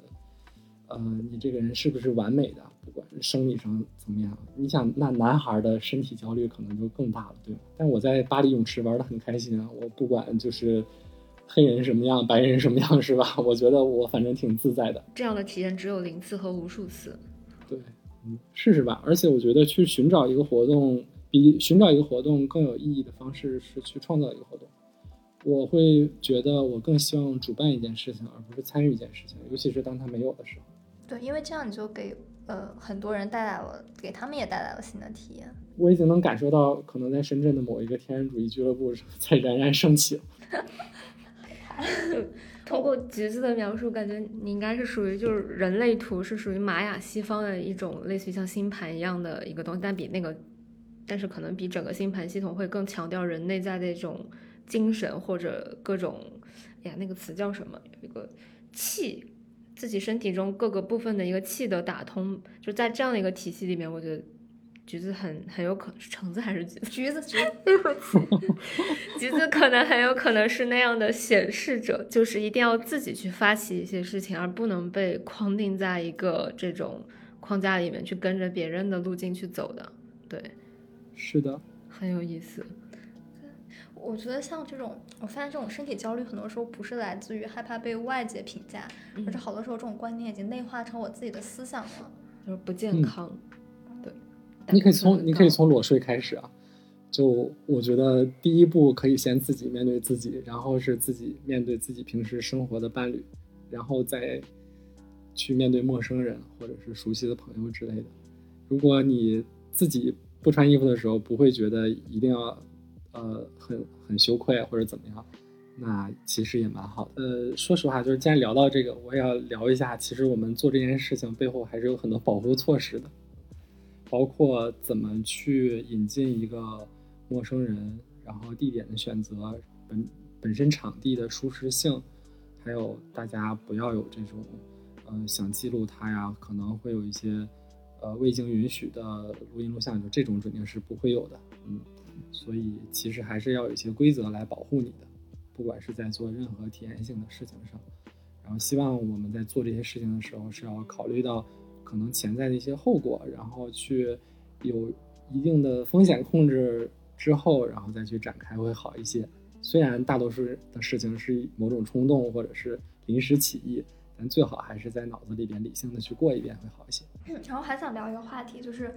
呃，你这个人是不是完美的？不管生理上怎么样，你想，那男孩的身体焦虑可能就更大了，对吗？但我在巴黎泳池玩的很开心啊，我不管就是黑人什么样，白人什么样，是吧？我觉得我反正挺自在的。这样的体验只有零次和无数次。对，嗯，试试吧。而且我觉得去寻找一个活动，比寻找一个活动更有意义的方式是去创造一个活动。我会觉得我更希望主办一件事情，而不是参与一件事情，尤其是当它没有的时候。对，因为这样你就给呃很多人带来了，给他们也带来了新的体验。我已经能感受到，可能在深圳的某一个天然主义俱乐部在冉冉升起了。通过橘子的描述，感觉你应该是属于就是人类图是属于玛雅西方的一种类似于像星盘一样的一个东西，但比那个，但是可能比整个星盘系统会更强调人内在的一种精神或者各种，哎呀，那个词叫什么？一个气，自己身体中各个部分的一个气的打通，就在这样的一个体系里面，我觉得。橘子很很有可能是橙子还是橘子？橘子，橘子，对不起，橘子可能很有可能是那样的显示者，就是一定要自己去发起一些事情，而不能被框定在一个这种框架里面去跟着别人的路径去走的。对，是的，很有意思。我觉得像这种，我发现这种身体焦虑，很多时候不是来自于害怕被外界评价，而是好多时候这种观念已经内化成我自己的思想了，就是不健康。你可以从你可以从裸睡开始啊，就我觉得第一步可以先自己面对自己，然后是自己面对自己平时生活的伴侣，然后再去面对陌生人或者是熟悉的朋友之类的。如果你自己不穿衣服的时候不会觉得一定要呃很很羞愧或者怎么样，那其实也蛮好的。呃，说实话，就是既然聊到这个，我也要聊一下，其实我们做这件事情背后还是有很多保护措施的。包括怎么去引进一个陌生人，然后地点的选择，本本身场地的舒适性，还有大家不要有这种，呃，想记录他呀，可能会有一些，呃，未经允许的录音录像，就这种肯定是不会有的，嗯，所以其实还是要有一些规则来保护你的，不管是在做任何体验性的事情上，然后希望我们在做这些事情的时候是要考虑到。可能潜在的一些后果，然后去有一定的风险控制之后，然后再去展开会好一些。虽然大多数的事情是某种冲动或者是临时起意，但最好还是在脑子里边理性的去过一遍会好一些。然后还想聊一个话题，就是，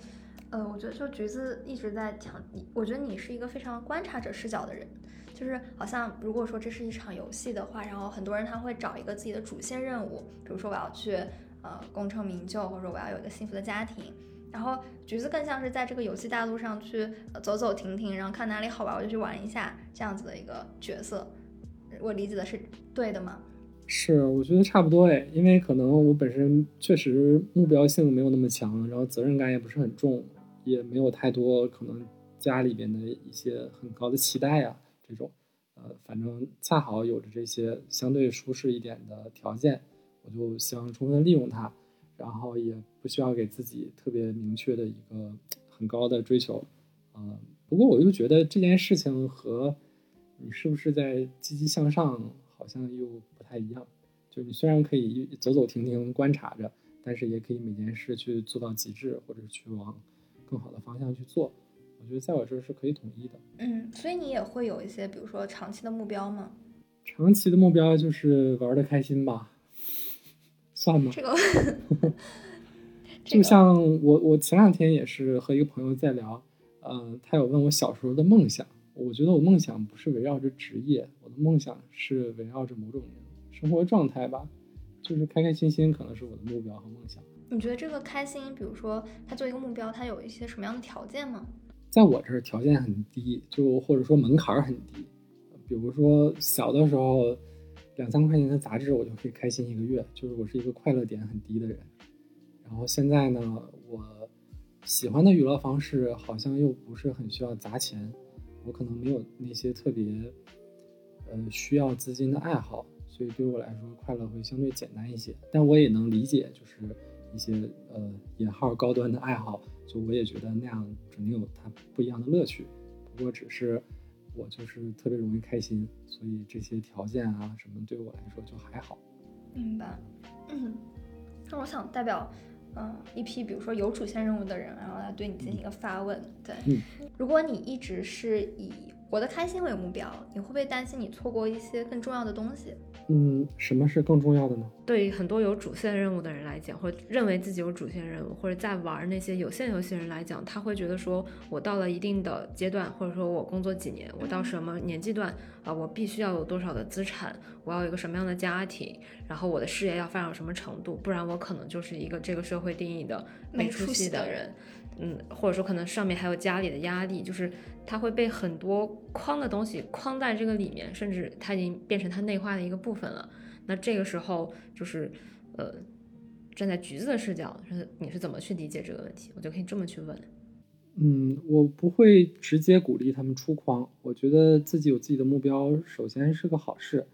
呃，我觉得就橘子一直在讲，我觉得你是一个非常观察者视角的人，就是好像如果说这是一场游戏的话，然后很多人他会找一个自己的主线任务，比如说我要去。呃，功成名就，或者我要有一个幸福的家庭。然后橘子更像是在这个游戏大陆上去走走停停，然后看哪里好玩我就去玩一下这样子的一个角色。我理解的是对的吗？是，我觉得差不多哎，因为可能我本身确实目标性没有那么强，然后责任感也不是很重，也没有太多可能家里边的一些很高的期待啊这种。呃，反正恰好有着这些相对舒适一点的条件。我就希望充分利用它，然后也不需要给自己特别明确的一个很高的追求，嗯，不过我又觉得这件事情和你是不是在积极向上好像又不太一样。就你虽然可以走走停停观察着，但是也可以每件事去做到极致，或者去往更好的方向去做。我觉得在我这儿是可以统一的。嗯，所以你也会有一些，比如说长期的目标吗？长期的目标就是玩的开心吧。算吗？这个，就像我，我前两天也是和一个朋友在聊，呃，他有问我小时候的梦想。我觉得我梦想不是围绕着职业，我的梦想是围绕着某种生活状态吧，就是开开心心，可能是我的目标和梦想。你觉得这个开心，比如说他做一个目标，他有一些什么样的条件吗？在我这儿条件很低，就或者说门槛很低，比如说小的时候。两三块钱的杂志，我就可以开心一个月，就是我是一个快乐点很低的人。然后现在呢，我喜欢的娱乐方式好像又不是很需要砸钱，我可能没有那些特别呃需要资金的爱好，所以对我来说快乐会相对简单一些。但我也能理解，就是一些呃引号高端的爱好，就我也觉得那样肯定有它不一样的乐趣。不过只是。我就是特别容易开心，所以这些条件啊什么对我来说就还好。明白。嗯，那我想代表，嗯，一批比如说有主线任务的人，然后来对你进行一个发问。对，如果你一直是以活得开心为目标，你会不会担心你错过一些更重要的东西？嗯，什么是更重要的呢？对于很多有主线任务的人来讲，或者认为自己有主线任务，或者在玩那些有限游戏人来讲，他会觉得说，我到了一定的阶段，或者说我工作几年，我到什么年纪段啊，我必须要有多少的资产，我要有一个什么样的家庭，然后我的事业要发展到什么程度，不然我可能就是一个这个社会定义的没出息的人。嗯，或者说可能上面还有家里的压力，就是他会被很多框的东西框在这个里面，甚至他已经变成他内化的一个部分了。那这个时候就是，呃，站在橘子的视角，是你是怎么去理解这个问题？我就可以这么去问。嗯，我不会直接鼓励他们出框，我觉得自己有自己的目标，首先是个好事。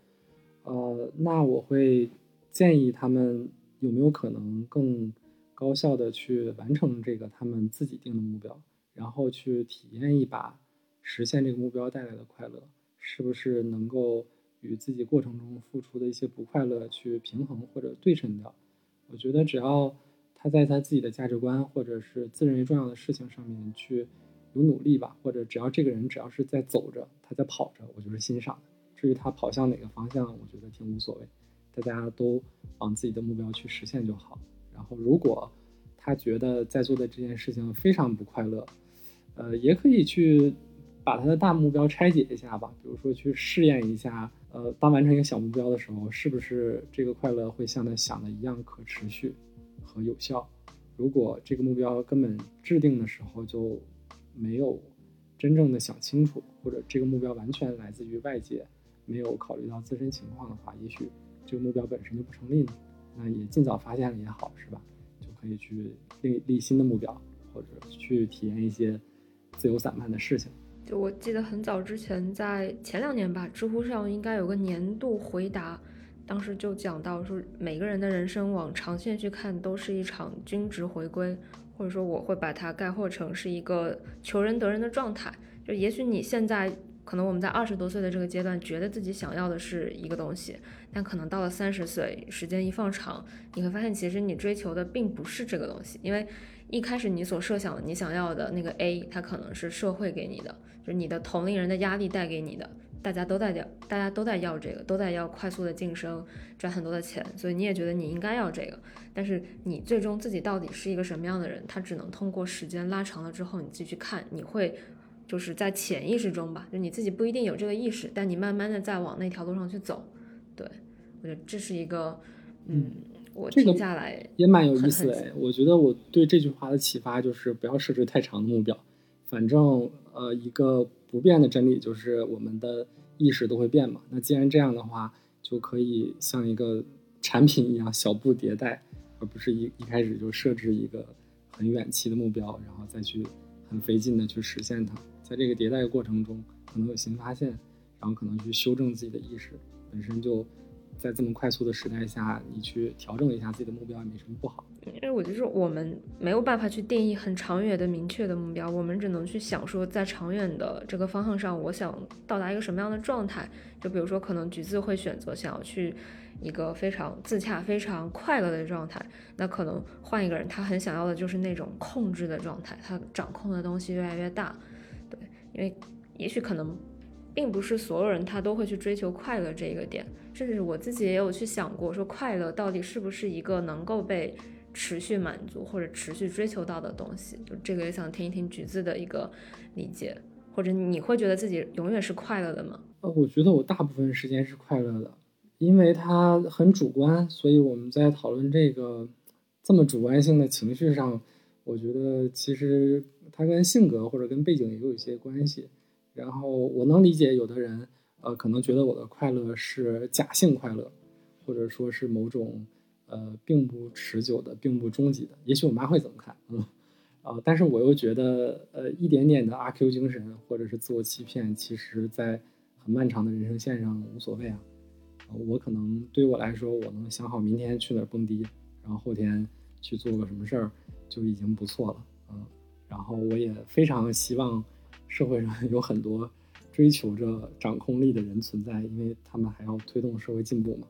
呃，那我会建议他们有没有可能更。高效的去完成这个他们自己定的目标，然后去体验一把实现这个目标带来的快乐，是不是能够与自己过程中付出的一些不快乐去平衡或者对称掉？我觉得只要他在他自己的价值观或者是自认为重要的事情上面去有努力吧，或者只要这个人只要是在走着，他在跑着，我就是欣赏。至于他跑向哪个方向，我觉得挺无所谓，大家都往自己的目标去实现就好。然后，如果他觉得在做的这件事情非常不快乐，呃，也可以去把他的大目标拆解一下吧。比如说，去试验一下，呃，当完成一个小目标的时候，是不是这个快乐会像他想的一样可持续和有效？如果这个目标根本制定的时候就没有真正的想清楚，或者这个目标完全来自于外界，没有考虑到自身情况的话，也许这个目标本身就不成立呢。那也尽早发现了也好，是吧？就可以去立立新的目标，或者去体验一些自由散漫的事情。就我记得很早之前，在前两年吧，知乎上应该有个年度回答，当时就讲到说，每个人的人生往长线去看，都是一场均值回归，或者说我会把它概括成是一个求人得人的状态。就也许你现在。可能我们在二十多岁的这个阶段，觉得自己想要的是一个东西，但可能到了三十岁，时间一放长，你会发现其实你追求的并不是这个东西，因为一开始你所设想的你想要的那个 A，它可能是社会给你的，就是你的同龄人的压力带给你的，大家都在要，大家都在要这个，都在要快速的晋升，赚很多的钱，所以你也觉得你应该要这个，但是你最终自己到底是一个什么样的人，他只能通过时间拉长了之后，你自己去看，你会。就是在潜意识中吧，就你自己不一定有这个意识，但你慢慢的在往那条路上去走。对我觉得这是一个，嗯，我听下来也蛮有意思的。我觉得我对这句话的启发就是不要设置太长的目标，反正呃一个不变的真理就是我们的意识都会变嘛。那既然这样的话，就可以像一个产品一样小步迭代，而不是一一开始就设置一个很远期的目标，然后再去很费劲的去实现它。在这个迭代过程中，可能有新发现，然后可能去修正自己的意识，本身就在这么快速的时代下，你去调整一下自己的目标也没什么不好。因为我觉得我们没有办法去定义很长远的明确的目标，我们只能去想说，在长远的这个方向上，我想到达一个什么样的状态。就比如说，可能橘子会选择想要去一个非常自洽、非常快乐的状态，那可能换一个人，他很想要的就是那种控制的状态，他掌控的东西越来越大。对因为也许可能，并不是所有人他都会去追求快乐这个点，甚至我自己也有去想过，说快乐到底是不是一个能够被持续满足或者持续追求到的东西？就这个也想听一听橘子的一个理解，或者你会觉得自己永远是快乐的吗？呃，我觉得我大部分时间是快乐的，因为它很主观，所以我们在讨论这个这么主观性的情绪上，我觉得其实。它跟性格或者跟背景也有一些关系，然后我能理解有的人，呃，可能觉得我的快乐是假性快乐，或者说是某种，呃，并不持久的、并不终极的。也许我妈会怎么看？嗯，啊，但是我又觉得，呃，一点点的阿 Q 精神或者是自我欺骗，其实在很漫长的人生线上无所谓啊。我可能对于我来说，我能想好明天去哪儿蹦迪，然后后天去做个什么事儿，就已经不错了。嗯然后我也非常希望社会上有很多追求着掌控力的人存在，因为他们还要推动社会进步嘛。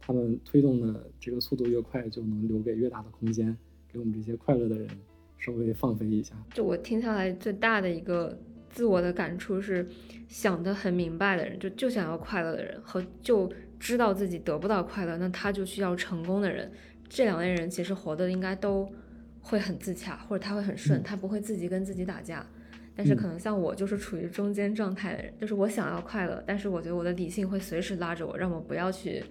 他们推动的这个速度越快，就能留给越大的空间，给我们这些快乐的人稍微放飞一下。就我听下来最大的一个自我的感触是，想得很明白的人，就就想要快乐的人，和就知道自己得不到快乐，那他就需要成功的人。这两类人其实活的应该都会很自洽，或者他会很顺，他不会自己跟自己打架。但是可能像我就是处于中间状态的人，就是我想要快乐，但是我觉得我的理性会随时拉着我，让我不要去，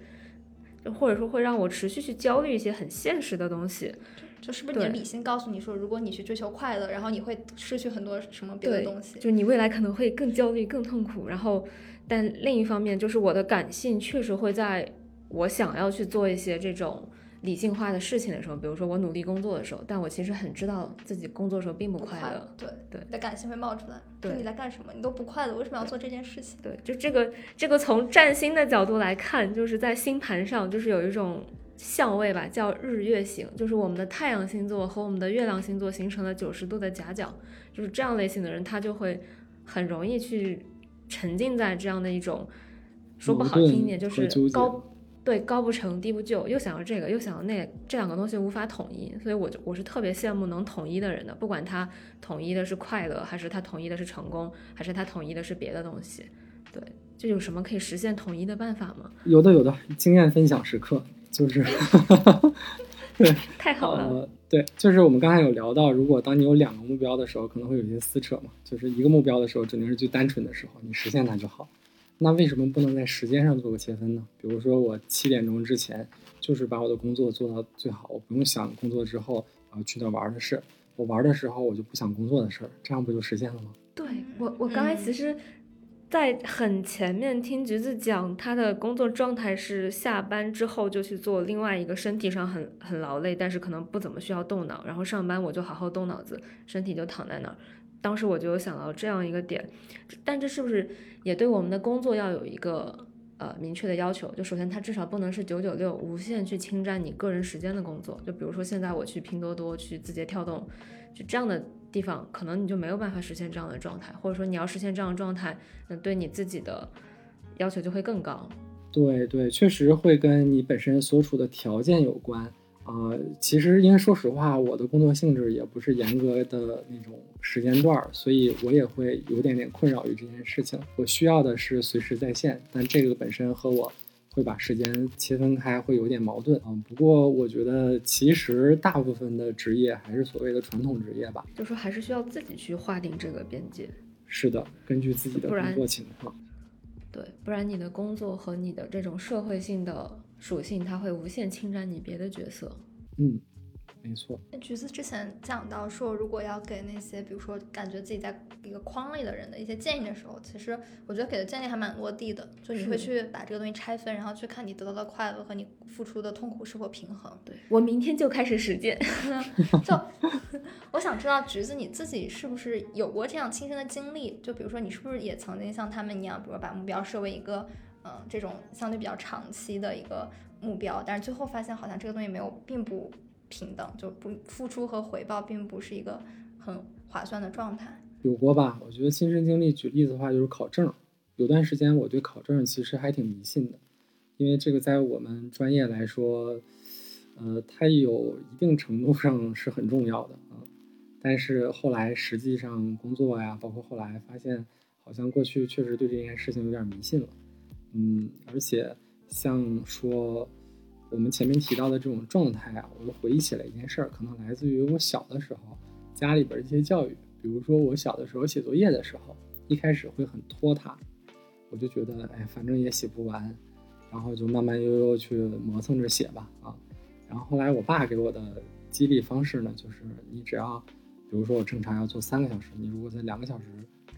就或者说会让我持续去焦虑一些很现实的东西。就是不是你的理性告诉你说，如果你去追求快乐，然后你会失去很多什么别的东西？就你未来可能会更焦虑、更痛苦。然后，但另一方面，就是我的感性确实会在我想要去做一些这种。理性化的事情的时候，比如说我努力工作的时候，但我其实很知道自己工作的时候并不快乐。对对，你的感性会冒出来。对，你在干什么？你都不快乐，为什么要做这件事情？对，就这个这个从占星的角度来看，就是在星盘上就是有一种相位吧，叫日月型，就是我们的太阳星座和我们的月亮星座形成了九十度的夹角，就是这样类型的人，他就会很容易去沉浸在这样的一种，说不好听一点就是高。对，高不成低不就，又想要这个，又想要那，这两个东西无法统一，所以我就我是特别羡慕能统一的人的，不管他统一的是快乐，还是他统一的是成功，还是他统一的是别的东西。对，这有什么可以实现统一的办法吗？有的，有的，经验分享时刻就是，对，太好了。对，就是我们刚才有聊到，如果当你有两个目标的时候，可能会有一些撕扯嘛。就是一个目标的时候，只能是最单纯的时候，你实现它就好。那为什么不能在时间上做个切分呢？比如说，我七点钟之前就是把我的工作做到最好，我不用想工作之后啊去那玩的事。我玩的时候我就不想工作的事儿，这样不就实现了吗？对我，我刚才其实，在很前面听橘子讲，他的工作状态是下班之后就去做另外一个身体上很很劳累，但是可能不怎么需要动脑，然后上班我就好好动脑子，身体就躺在那儿。当时我就有想到这样一个点，但这是不是也对我们的工作要有一个呃明确的要求？就首先它至少不能是九九六无限去侵占你个人时间的工作。就比如说现在我去拼多多、去字节跳动，就这样的地方，可能你就没有办法实现这样的状态，或者说你要实现这样的状态，那对你自己的要求就会更高。对对，确实会跟你本身所处的条件有关。呃，其实因为说实话，我的工作性质也不是严格的那种时间段儿，所以我也会有点点困扰于这件事情。我需要的是随时在线，但这个本身和我会把时间切分开会有点矛盾啊。不过我觉得其实大部分的职业还是所谓的传统职业吧，就说还是需要自己去划定这个边界。是的，根据自己的工作情况。对，不然你的工作和你的这种社会性的。属性它会无限侵占你别的角色，嗯，没错。那橘子之前讲到说，如果要给那些比如说感觉自己在一个框里的人的一些建议的时候，其实我觉得给的建议还蛮落地的。就你会去把这个东西拆分，然后去看你得到的快乐和你付出的痛苦是否平衡。对我明天就开始实践。就我想知道橘子你自己是不是有过这样亲身的经历？就比如说你是不是也曾经像他们一样，比如把目标设为一个。嗯，这种相对比较长期的一个目标，但是最后发现好像这个东西没有，并不平等，就不付出和回报并不是一个很划算的状态。有过吧？我觉得亲身经历，举例子的话就是考证。有段时间我对考证其实还挺迷信的，因为这个在我们专业来说，呃，它有一定程度上是很重要的啊。但是后来实际上工作呀，包括后来发现，好像过去确实对这件事情有点迷信了。嗯，而且像说我们前面提到的这种状态啊，我又回忆起来一件事儿，可能来自于我小的时候家里边一些教育。比如说我小的时候写作业的时候，一开始会很拖沓，我就觉得哎，反正也写不完，然后就慢慢悠悠去磨蹭着写吧啊。然后后来我爸给我的激励方式呢，就是你只要，比如说我正常要做三个小时，你如果在两个小时。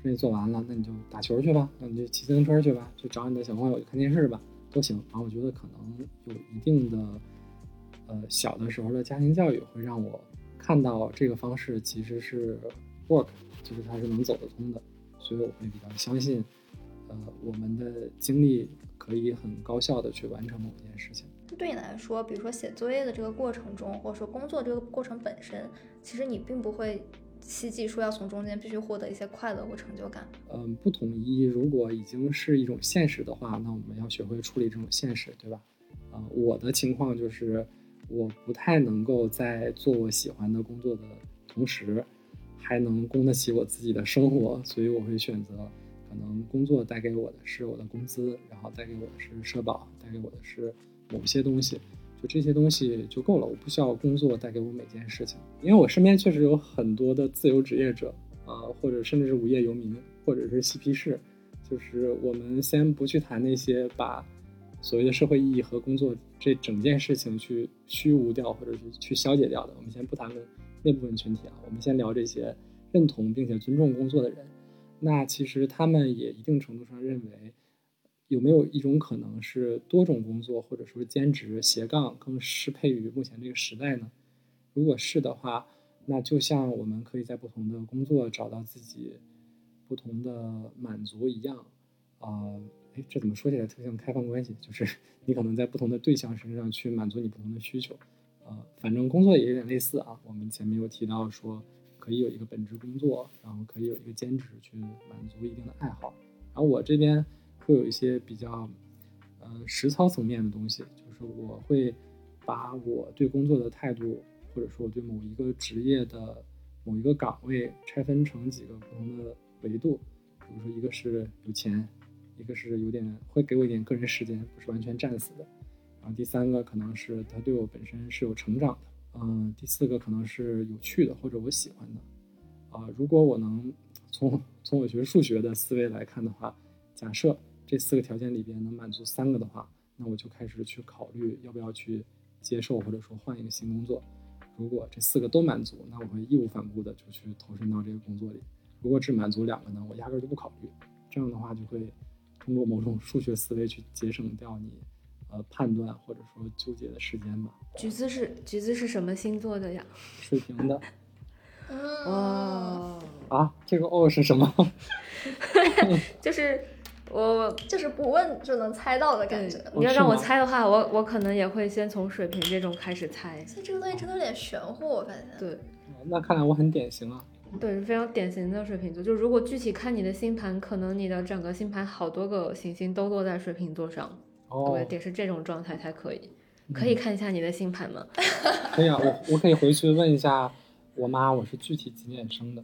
那做完了，那你就打球去吧，那你就骑自行车去吧，就找你的小朋友去看电视吧，都行。然后我觉得可能有一定的，呃，小的时候的家庭教育会让我看到这个方式其实是 work，就是它是能走得通的，所以我会比较相信，呃，我们的精力可以很高效的去完成某一件事情。对你来说，比如说写作业的这个过程中，或者说工作这个过程本身，其实你并不会。希冀说要从中间必须获得一些快乐或成就感。嗯，不统一。如果已经是一种现实的话，那我们要学会处理这种现实，对吧？啊，我的情况就是，我不太能够在做我喜欢的工作的同时，还能供得起我自己的生活，所以我会选择可能工作带给我的是我的工资，然后带给我的是社保，带给我的是某些东西，就这些东西就够了，我不需要工作带给我每件事情，因为我身边确实有很多的自由职业者，啊，或者甚至是无业游民，或者是嬉皮士，就是我们先不去谈那些把所谓的社会意义和工作这整件事情去虚无掉，或者是去消解掉的，我们先不谈论。那部分群体啊，我们先聊这些认同并且尊重工作的人。那其实他们也一定程度上认为，有没有一种可能是多种工作或者说兼职斜杠更适配于目前这个时代呢？如果是的话，那就像我们可以在不同的工作找到自己不同的满足一样，啊，哎，这怎么说起来特像开放关系？就是 你可能在不同的对象身上去满足你不同的需求。呃，反正工作也有点类似啊。我们前面有提到说，可以有一个本职工作，然后可以有一个兼职去满足一定的爱好。然后我这边会有一些比较呃实操层面的东西，就是我会把我对工作的态度，或者说我对某一个职业的某一个岗位拆分成几个不同的维度。比如说，一个是有钱，一个是有点会给我一点个人时间，不是完全战死的。然后第三个可能是他对我本身是有成长的，嗯，第四个可能是有趣的或者我喜欢的，啊，如果我能从从我学数学的思维来看的话，假设这四个条件里边能满足三个的话，那我就开始去考虑要不要去接受或者说换一个新工作。如果这四个都满足，那我会义无反顾的就去投身到这个工作里。如果只满足两个呢，我压根就不考虑。这样的话就会通过某种数学思维去节省掉你。呃，判断或者说纠结的时间吧。橘子是橘子是什么星座的呀？水瓶的。哦。啊，这个哦是什么？就是我就是不问就能猜到的感觉。你要让我猜的话，我我可能也会先从水瓶这种开始猜。所以这个东西真的有点玄乎，我发现。对。那看来我很典型啊。对，是非常典型的水瓶座。就如果具体看你的星盘，可能你的整个星盘好多个行星都落在水瓶座上。对，得是这种状态才可以。可以看一下你的星盘吗？可以啊，我我可以回去问一下我妈，我是具体几点生的？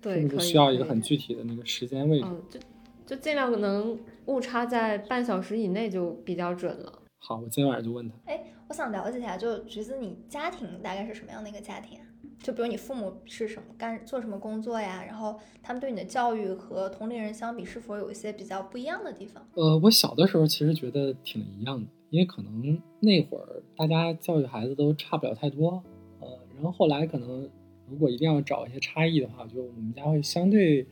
对，是不是需要一个很具体的那个时间位置？嗯，就就尽量能误差在半小时以内就比较准了。好，我今天晚上就问他。哎，我想了解一下，就橘子，你家庭大概是什么样的一个家庭？就比如你父母是什么干做什么工作呀？然后他们对你的教育和同龄人相比，是否有一些比较不一样的地方？呃，我小的时候其实觉得挺一样的，因为可能那会儿大家教育孩子都差不了太多。呃，然后后来可能如果一定要找一些差异的话，就我们家会相对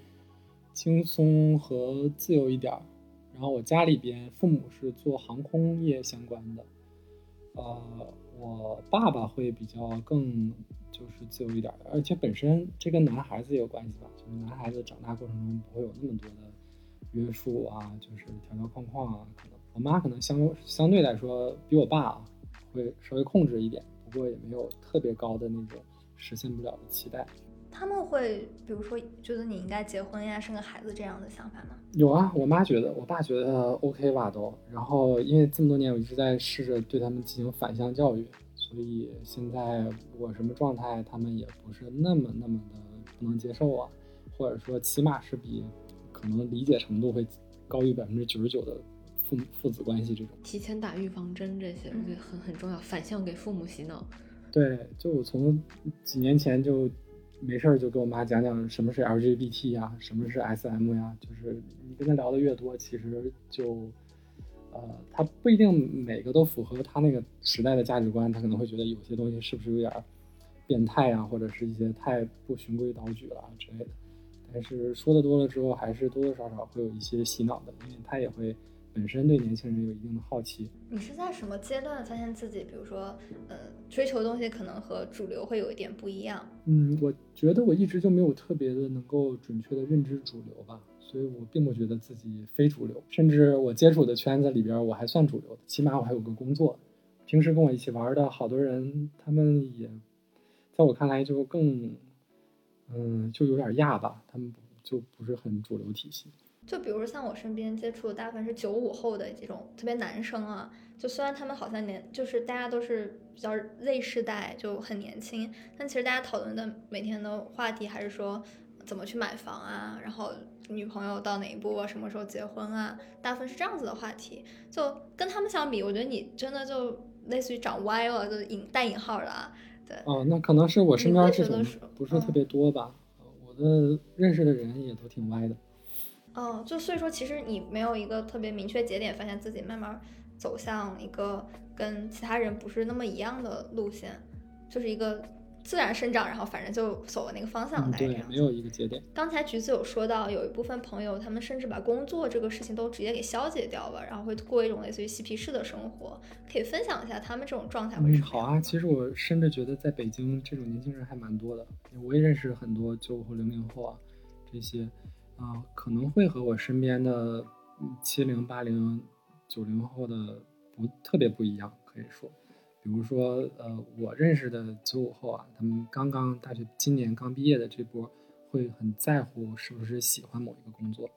轻松和自由一点儿。然后我家里边父母是做航空业相关的，呃，我爸爸会比较更。就是自由一点，而且本身这跟男孩子也有关系吧，就是男孩子长大过程中不会有那么多的约束啊，就是条条框框啊。可能我妈可能相相对来说比我爸会稍微控制一点，不过也没有特别高的那种实现不了的期待。他们会比如说觉得你应该结婚呀，生个孩子这样的想法吗？有啊，我妈觉得，我爸觉得 OK 吧都。然后因为这么多年我一直在试着对他们进行反向教育。所以现在我什么状态，他们也不是那么那么的不能接受啊，或者说起码是比可能理解程度会高于百分之九十九的父父子关系这种。提前打预防针这些，我觉得很很重要，反向给父母洗脑。对，就我从几年前就没事儿就跟我妈讲讲什么是 LGBT 呀，什么是 SM 呀，就是你跟他聊的越多，其实就。呃，他不一定每个都符合他那个时代的价值观，他可能会觉得有些东西是不是有点变态啊，或者是一些太不循规蹈矩了之类的。但是说的多了之后，还是多多少少会有一些洗脑的，因为他也会本身对年轻人有一定的好奇。你是在什么阶段发现自己，比如说，呃，追求的东西可能和主流会有一点不一样？嗯，我觉得我一直就没有特别的能够准确的认知主流吧。所以我并不觉得自己非主流，甚至我接触的圈子里边我还算主流的，起码我还有个工作。平时跟我一起玩的好多人，他们也在我看来就更，嗯，就有点亚吧，他们就不是很主流体系。就比如说像我身边接触的大部分是九五后的这种特别男生啊，就虽然他们好像年就是大家都是比较 Z 世代，就很年轻，但其实大家讨论的每天的话题还是说怎么去买房啊，然后女朋友到哪一步啊，什么时候结婚啊，大部分是这样子的话题。就跟他们相比，我觉得你真的就类似于长歪了，就引带引号的啊。对，哦，那可能是我身边这种不是特别多吧。呃我的认识的人也都挺歪的。哦，就所以说，其实你没有一个特别明确节点，发现自己慢慢走向一个跟其他人不是那么一样的路线，就是一个自然生长，然后反正就走了那个方向，嗯，大概这对，样子。没有一个节点。刚才橘子有说到，有一部分朋友他们甚至把工作这个事情都直接给消解掉了，然后会过一种类似于嬉皮士的生活。可以分享一下他们这种状态会是嗯，什么好啊。其实我甚至觉得在北京这种年轻人还蛮多的，我也认识很多九五后、零零后啊，这些啊、可能会和我身边的七零、八零、九零后的不特别不一样，可以说，比如说呃，我认识的九五后啊，他们刚刚大学今年刚毕业的这波，会很在乎是不是喜欢某一个工作，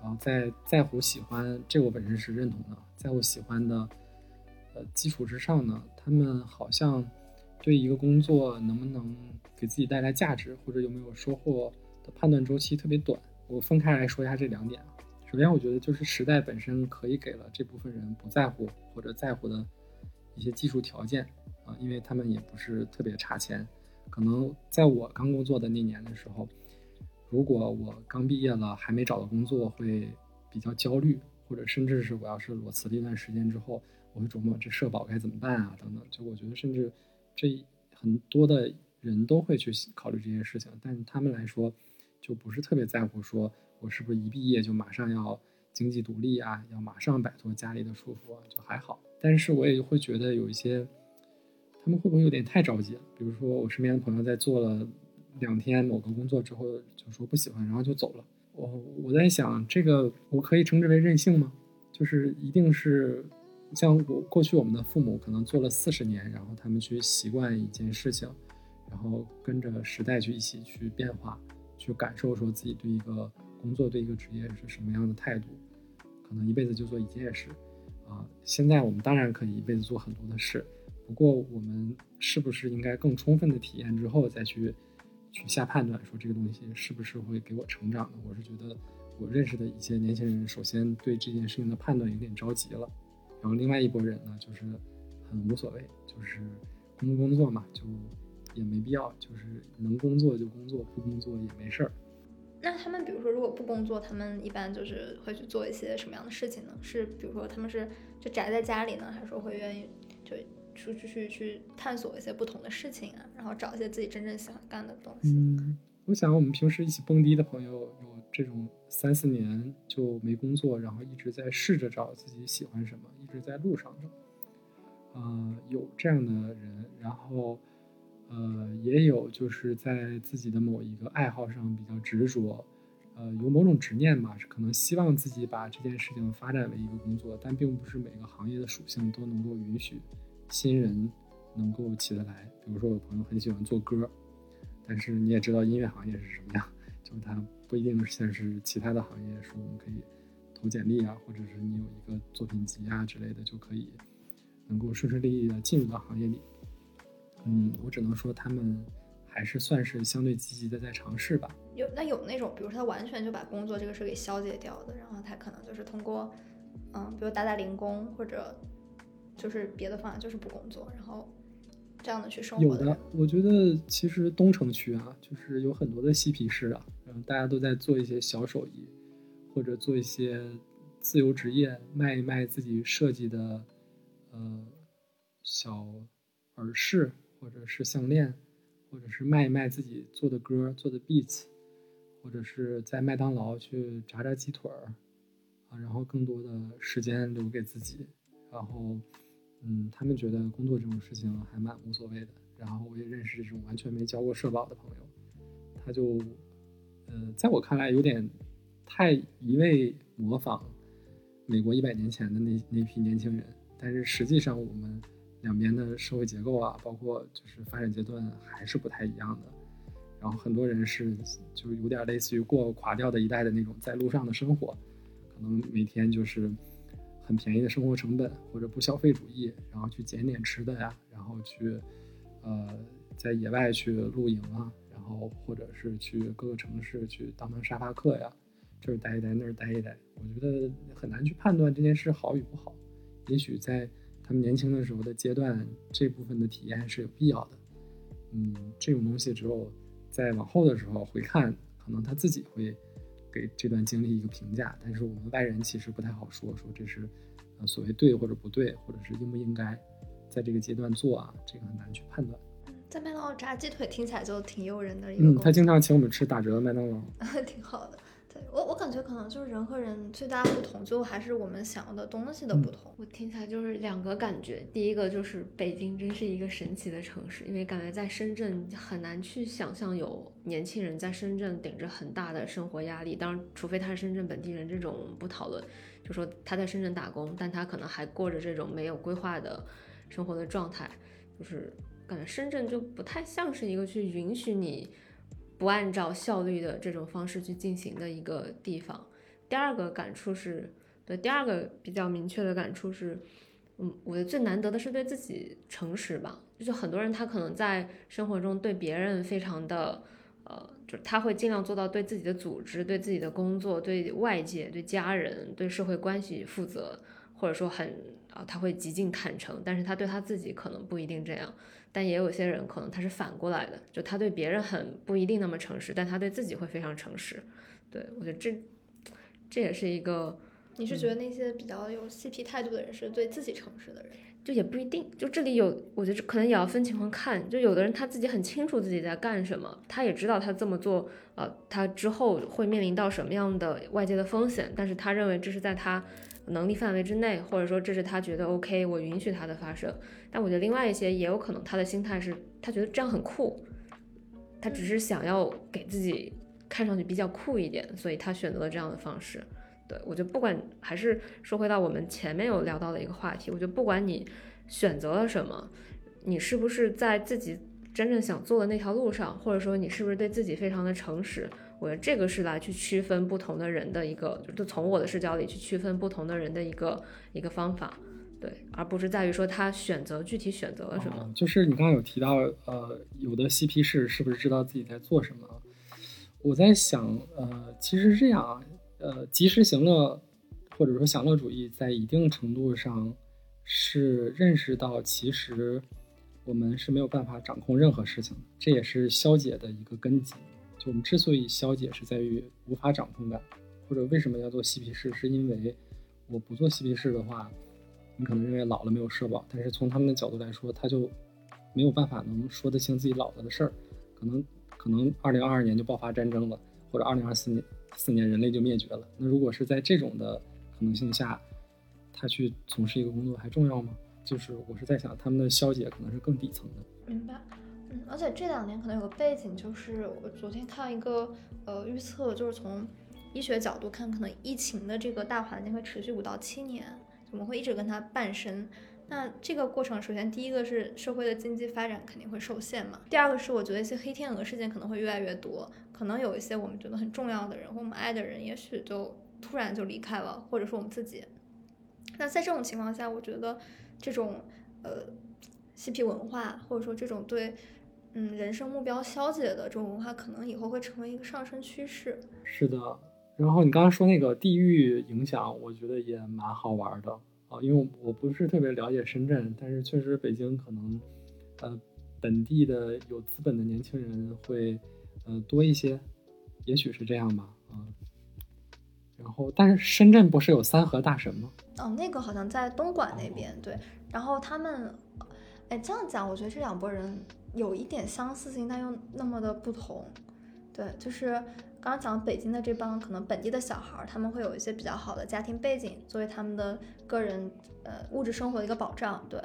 然后在在乎喜欢这我本身是认同的，在乎喜欢的。呃基础之上呢，他们好像对一个工作能不能给自己带来价值，或者有没有收获的判断周期特别短。我分开来说一下这两点啊。首先，我觉得就是时代本身可以给了这部分人不在乎或者在乎的一些技术条件啊，因为他们也不是特别差钱。可能在我刚工作的那年的时候，如果我刚毕业了还没找到工作，会比较焦虑，或者甚至是我要是裸辞了一段时间之后，我会琢磨这社保该怎么办啊，等等。就我觉得，甚至这很多的人都会去考虑这些事情，但是他们来说，就不是特别在乎说我是不是一毕业就马上要经济独立啊，要马上摆脱家里的束缚，就还好。但是我也会觉得有一些，他们会不会有点太着急了？比如说我身边的朋友在做了两天某个工作之后，就说不喜欢，然后就走了。我我在想，这个我可以称之为任性吗？就是一定是像我过去我们的父母可能做了四十年，然后他们去习惯一件事情，然后跟着时代去一起去变化，去感受说自己对一个工作、对一个职业是什么样的态度，可能一辈子就做一件事。啊，现在我们当然可以一辈子做很多的事，不过我们是不是应该更充分的体验之后再去去下判断，说这个东西是不是会给我成长的？我是觉得我认识的一些年轻人，首先对这件事情的判断有点着急了，然后另外一拨人呢，就是很无所谓，就是工不工作嘛，就也没必要，就是能工作就工作，不工作也没事儿。那他们比如说，如果不工作，他们一般就是会去做一些什么样的事情呢？是比如说他们是就宅在家里呢，还是说会愿意就出去去去探索一些不同的事情啊，然后找一些自己真正喜欢干的东西？嗯，我想我们平时一起蹦迪的朋友，有这种三四年就没工作，然后一直在试着找自己喜欢什么，一直在路上找。呃，有这样的人，然后呃，也有就是在自己的某一个爱好上比较执着，呃，有某种执念吧，是可能希望自己把这件事情发展为一个工作，但并不是每个行业的属性都能够允许新人能够起得来。比如说，我朋友很喜欢做歌，但是你也知道音乐行业是什么样，就是它不一定像是其他的行业，说我们可以投简历啊，或者是你有一个作品集啊之类的，就可以能够顺顺利利的进入到行业里。嗯，我只能说他们还是算是相对积极的在尝试吧。有那有那种，比如说他完全就把工作这个事给消解掉的，然后他可能就是通过，嗯，比如打打零工或者就是别的方法，就是不工作，然后这样的去生活有的，我觉得其实东城区啊，就是有很多的嬉皮士啊，然后大家都在做一些小手艺，或者做一些自由职业，卖一卖自己设计的呃小耳饰，或者是项链，或者是卖一卖自己做的歌、做的 beats，或者是在麦当劳去炸炸鸡腿儿啊，然后更多的时间留给自己，然后。嗯，他们觉得工作这种事情还蛮无所谓的。然后我也认识这种完全没交过社保的朋友，他就，呃，在我看来有点太一味模仿美国一百年前的那那批年轻人，但是实际上我们两边的社会结构啊，包括就是发展阶段还是不太一样的。然后很多人是就有点类似于过垮掉的一代的那种在路上的生活，可能每天就是很便宜的生活成本或者不消费主义，然后去捡点吃的呀，然后去呃在野外去露营啊，然后或者是去各个城市去当当沙发客呀，这儿待一待那儿待一待，我觉得很难去判断这件事好与不好。也许在他们年轻的时候的阶段，这部分的体验是有必要的。嗯，这种东西只有在往后的时候回看，可能他自己会给这段经历一个评价。但是我们外人其实不太好说，说这是呃所谓对或者不对，或者是应不应该在这个阶段做啊，这个很难去判断。在麦当劳炸鸡腿听起来就挺诱人的一个嗯，他经常请我们吃打折的麦当劳。挺好的。对我，我感觉可能就是人和人最大的不同，就还是我们想要的东西的不同。我听起来就是两个感觉，第一个就是北京真是一个神奇的城市，因为感觉在深圳很难去想象有年轻人在深圳顶着很大的生活压力，当然除非他是深圳本地人，这种我们不讨论，就说他在深圳打工，但他可能还过着这种没有规划的生活的状态，就是感觉深圳就不太像是一个去允许你不按照效率的这种方式去进行的一个地方。第二个感触是，对，第二个比较明确的感触是，嗯，我觉得最难得的是对自己诚实吧。就是很多人他可能在生活中对别人非常的，呃，就是他会尽量做到对自己的组织、对自己的工作、对外界、对家人、对社会关系负责，或者说很啊，他会极尽坦诚，但是他对他自己可能不一定这样。但也有些人可能他是反过来的，就他对别人很不一定那么诚实，但他对自己会非常诚实。对我觉得这这也是一个。你是觉得那些比较有嬉皮态度的人是对自己诚实的人？就也不一定，就这里有，我觉得可能也要分情况看。就有的人他自己很清楚自己在干什么，他也知道他这么做，呃，他之后会面临到什么样的外界的风险，但是他认为这是在他能力范围之内，或者说这是他觉得 OK，我允许它的发生。但我觉得另外一些也有可能他的心态是，他觉得这样很酷，他只是想要给自己看上去比较酷一点，所以他选择了这样的方式。对我觉得不管还是说回到我们前面有聊到的一个话题，我觉得不管你选择了什么，你是不是在自己真正想做的那条路上，或者说你是不是对自己非常的诚实，我觉得这个是来去区分不同的人的一个，就从我的视角里去区分不同的人的一个一个方法，对，而不是在于说他选择具体选择了什么。就是你刚刚有提到，呃，有的嬉皮士是不是知道自己在做什么？我在想，呃，其实是这样啊，呃，及时行乐或者说享乐主义，在一定程度上是认识到，其实我们是没有办法掌控任何事情的，这也是消解的一个根基。就我们之所以消解，是在于无法掌控感，或者为什么要做嬉皮士，是因为我不做嬉皮士的话，你可能认为老了没有社保，但是从他们的角度来说，他就没有办法能说得清自己老了的事儿，可能可能二零二二年就爆发战争了，或者二零二四年四年人类就灭绝了。那如果是在这种的可能性下，他去从事一个工作还重要吗？就是我是在想，他们的消解可能是更底层的。明白。而且这两年可能有个背景，就是我昨天看一个呃预测，就是从医学角度看，可能疫情的这个大环境会持续五到七年，我们会一直跟它伴生。那这个过程，首先第一个是社会的经济发展肯定会受限嘛，第二个是我觉得一些黑天鹅事件可能会越来越多，可能有一些我们觉得很重要的人或我们爱的人，也许就突然就离开了，或者说我们自己。那在这种情况下，我觉得这种呃嬉皮文化，或者说这种对嗯人生目标消解的这种文化，可能以后会成为一个上升趋势。是的，然后你刚刚说那个地域影响，我觉得也蛮好玩的啊，因为我不是特别了解深圳，但是确实北京可能呃本地的有资本的年轻人会呃多一些，也许是这样吧啊。然后，但是深圳不是有三河大神吗？哦，那个好像在东莞那边，对。然后他们，哎，这样讲，我觉得这两拨人有一点相似性，但又那么的不同。对，就是刚刚讲北京的这帮可能本地的小孩儿，他们会有一些比较好的家庭背景，作为他们的个人呃物质生活的一个保障。对。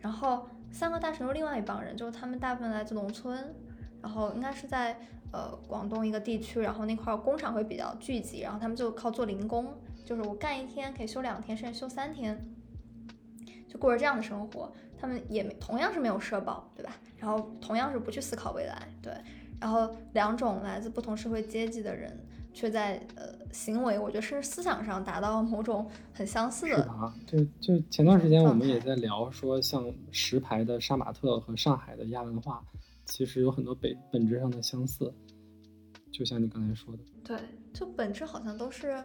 然后三个大神又另外一帮人，就是他们大部分来自农村，然后应该是在呃广东一个地区，然后那块工厂会比较聚集，然后他们就靠做零工。就是我干一天可以休两天，甚至休三天，就过着这样的生活。他们也没同样是没有社保，对吧？然后同样是不去思考未来，对。然后两种来自不同社会阶级的人，却在呃行为，我觉得是思想上达到某种很相似的。是吧？就就前段时间我们也在聊说，像石牌的杀马特和上海的亚文化，其实有很多本本质上的相似。就像你刚才说的，对，就本质好像都是，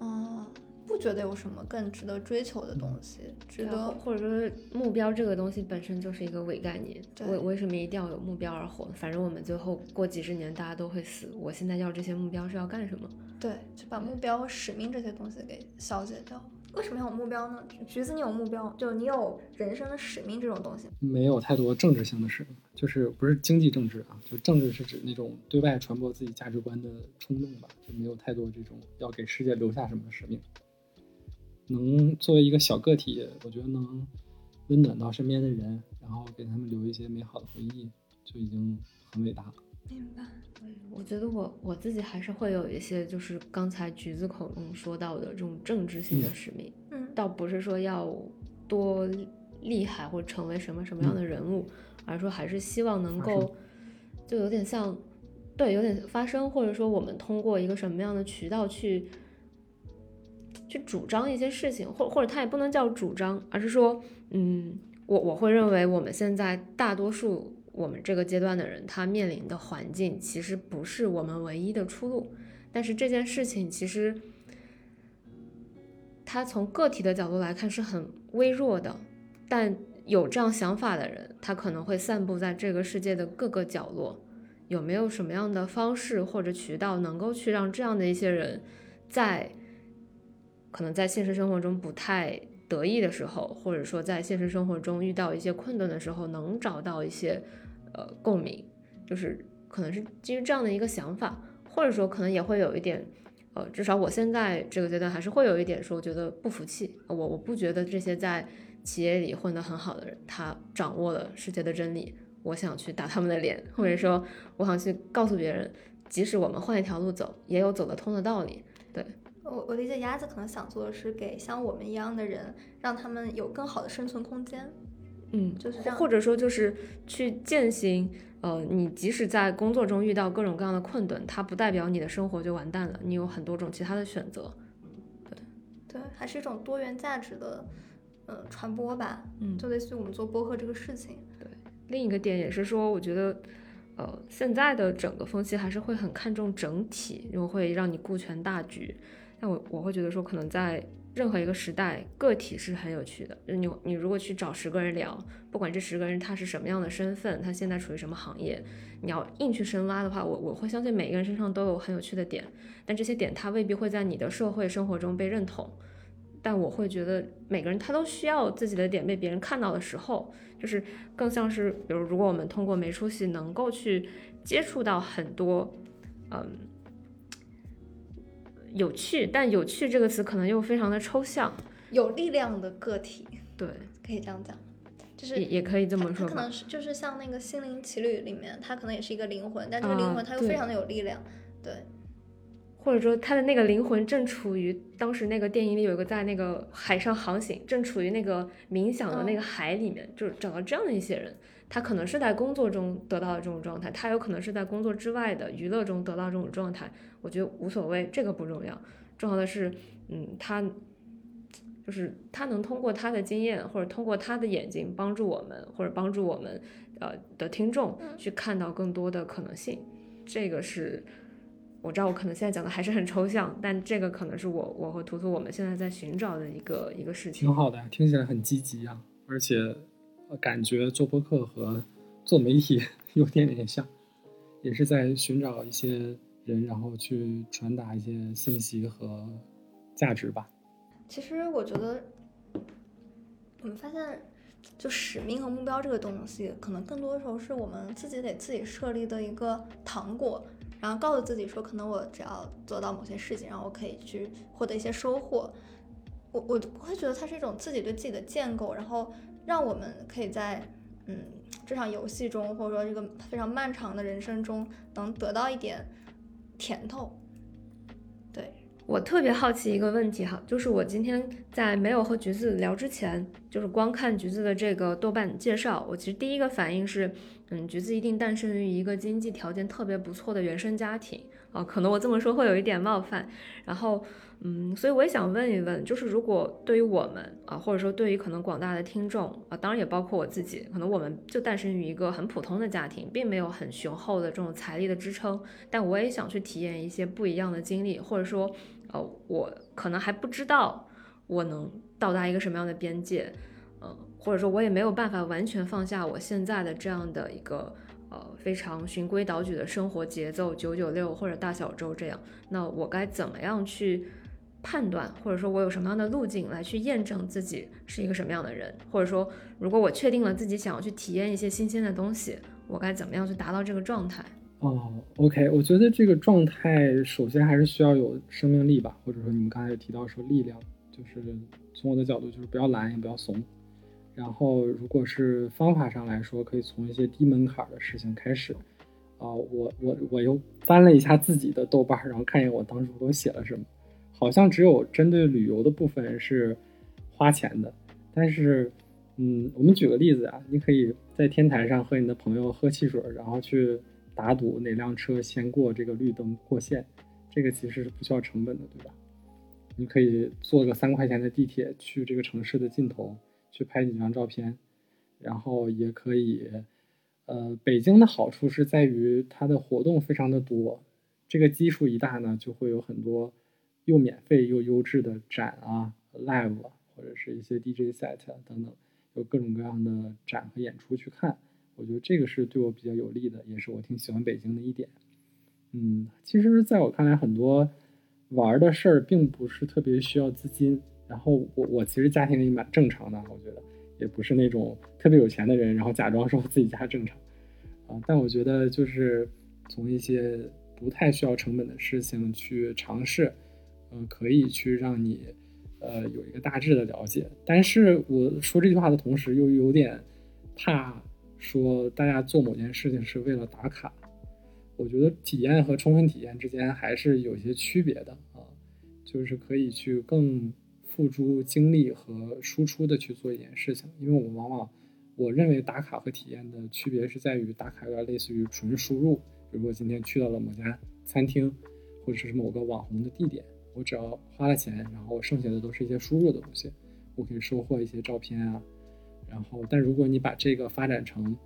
嗯。不觉得有什么更值得追求的东西，值得或者说目标这个东西本身就是一个伪概念。为为什么一定要有目标而活？反正我们最后过几十年大家都会死。我现在要这些目标是要干什么？对，就把目标和使命这些东西给消解掉。为什么要有目标呢？橘子，你有目标，就你有人生的使命这种东西？没有太多政治性的使命，就是不是经济政治啊，就政治是指那种对外传播自己价值观的冲动吧，就没有太多这种要给世界留下什么使命。能作为一个小个体，我觉得能温暖到身边的人，然后给他们留一些美好的回忆，就已经很伟大了。明白。我觉得我我自己还是会有一些，就是刚才橘子口中说到的这种政治性的使命。嗯。倒不是说要多厉害或成为什么什么样的人物，而是说还是希望能够，就有点像，对，有点发声，或者说我们通过一个什么样的渠道去。去主张一些事情，或或者他也不能叫主张，而是说，嗯，我我会认为我们现在大多数我们这个阶段的人，他面临的环境其实不是我们唯一的出路。但是这件事情其实，他从个体的角度来看是很微弱的，但有这样想法的人，他可能会散布在这个世界的各个角落。有没有什么样的方式或者渠道能够去让这样的一些人在？可能在现实生活中不太得意的时候，或者说在现实生活中遇到一些困顿的时候，能找到一些呃共鸣，就是可能是基于这样的一个想法，或者说可能也会有一点，呃，至少我现在这个阶段还是会有一点说觉得不服气，我我不觉得这些在企业里混得很好的人，他掌握了世界的真理，我想去打他们的脸，或者说我想去告诉别人，即使我们换一条路走，也有走得通的道理，对。我我理解鸭子可能想做的是给像我们一样的人，让他们有更好的生存空间。嗯，就是这样。或者说就是去践行，呃，你即使在工作中遇到各种各样的困顿，它不代表你的生活就完蛋了，你有很多种其他的选择。对，对，还是一种多元价值的，呃，传播吧。嗯，就类似于我们做播客这个事情。对，另一个点也是说，我觉得。呃，现在的整个风气还是会很看重整体，又会让你顾全大局。但我我会觉得说，可能在任何一个时代，个体是很有趣的。就你你如果去找十个人聊，不管这十个人他是什么样的身份，他现在处于什么行业，你要硬去深挖的话，我我会相信每个人身上都有很有趣的点，但这些点他未必会在你的社会生活中被认同。但我会觉得每个人他都需要自己的点被别人看到的时候，就是更像是，比如如果我们通过没出息能够去接触到很多，嗯，有趣，但有趣这个词可能又非常的抽象，有力量的个体，对，可以这样讲，就是也也可以这么说，可能是就是像那个心灵奇旅里面，他可能也是一个灵魂，但这个灵魂他又非常的有力量，对。或者说他的那个灵魂正处于当时那个电影里有一个在那个海上航行，正处于那个冥想的那个海里面，就是找到这样的一些人，他可能是在工作中得到的这种状态，他有可能是在工作之外的娱乐中得到这种状态，我觉得无所谓，这个不重要，重要的是，嗯，他就是他能通过他的经验或者通过他的眼睛帮助我们，或者帮助我们呃的听众去看到更多的可能性，这个是。我知道我可能现在讲的还是很抽象，但这个可能是我我和图图我们现在在寻找的一个一个事情。挺好的，听起来很积极啊，而且感觉做播客和做媒体 有点点像，也是在寻找一些人，然后去传达一些信息和价值吧。其实我觉得，我们发现，就使命和目标这个东西，可能更多的时候是我们自己给自己设立的一个糖果。然后告诉自己说，可能我只要做到某些事情，然后我可以去获得一些收获。我我我会觉得它是一种自己对自己的建构，然后让我们可以在嗯这场游戏中，或者说这个非常漫长的人生中，能得到一点甜头。对我特别好奇一个问题哈，就是我今天在没有和橘子聊之前，就是光看橘子的这个豆瓣介绍，我其实第一个反应是，嗯，橘子一定诞生于一个经济条件特别不错的原生家庭啊，可能我这么说会有一点冒犯。然后，嗯，所以我也想问一问，就是如果对于我们啊，或者说对于可能广大的听众啊，当然也包括我自己，可能我们就诞生于一个很普通的家庭，并没有很雄厚的这种财力的支撑，但我也想去体验一些不一样的经历，或者说，呃，我可能还不知道。我能到达一个什么样的边界，嗯，或者说，我也没有办法完全放下我现在的这样的一个呃非常循规蹈矩的生活节奏，九九六或者大小周这样。那我该怎么样去判断，或者说我有什么样的路径来去验证自己是一个什么样的人？或者说，如果我确定了自己想要去体验一些新鲜的东西，我该怎么样去达到这个状态？哦，OK，我觉得这个状态首先还是需要有生命力吧，或者说你们刚才有提到说力量。就是从我的角度，就是不要懒，也不要怂。然后，如果是方法上来说，可以从一些低门槛的事情开始。啊，我我我又翻了一下自己的豆瓣，然后看一眼我当初都写了什么，好像只有针对旅游的部分是花钱的。但是，嗯，我们举个例子啊，你可以在天台上和你的朋友喝汽水，然后去打赌哪辆车先过这个绿灯过线，这个其实是不需要成本的，对吧？你可以坐个三块钱的地铁去这个城市的尽头去拍几张照片，然后也可以，呃，北京的好处是在于它的活动非常的多，这个基数一大呢，就会有很多又免费又优质的展啊、live 或者是一些 DJ set 等等，有各种各样的展和演出去看。我觉得这个是对我比较有利的，也是我挺喜欢北京的一点。嗯，其实在我看来，很多。玩的事儿并不是特别需要资金，然后我我其实家庭里蛮正常的，我觉得也不是那种特别有钱的人，然后假装说自己家正常，啊，但我觉得就是从一些不太需要成本的事情去尝试，嗯，可以去让你呃有一个大致的了解。但是我说这句话的同时，又有点怕说大家做某件事情是为了打卡。我觉得体验和充分体验之间还是有些区别的啊，就是可以去更付诸精力和输出的去做一件事情，因为我们往往我认为打卡和体验的区别是在于打卡有点类似于纯输入，比如我今天去到了某家餐厅或者是某个网红的地点，我只要花了钱，然后剩下的都是一些输入的东西，我可以收获一些照片啊，然后但如果你把这个发展成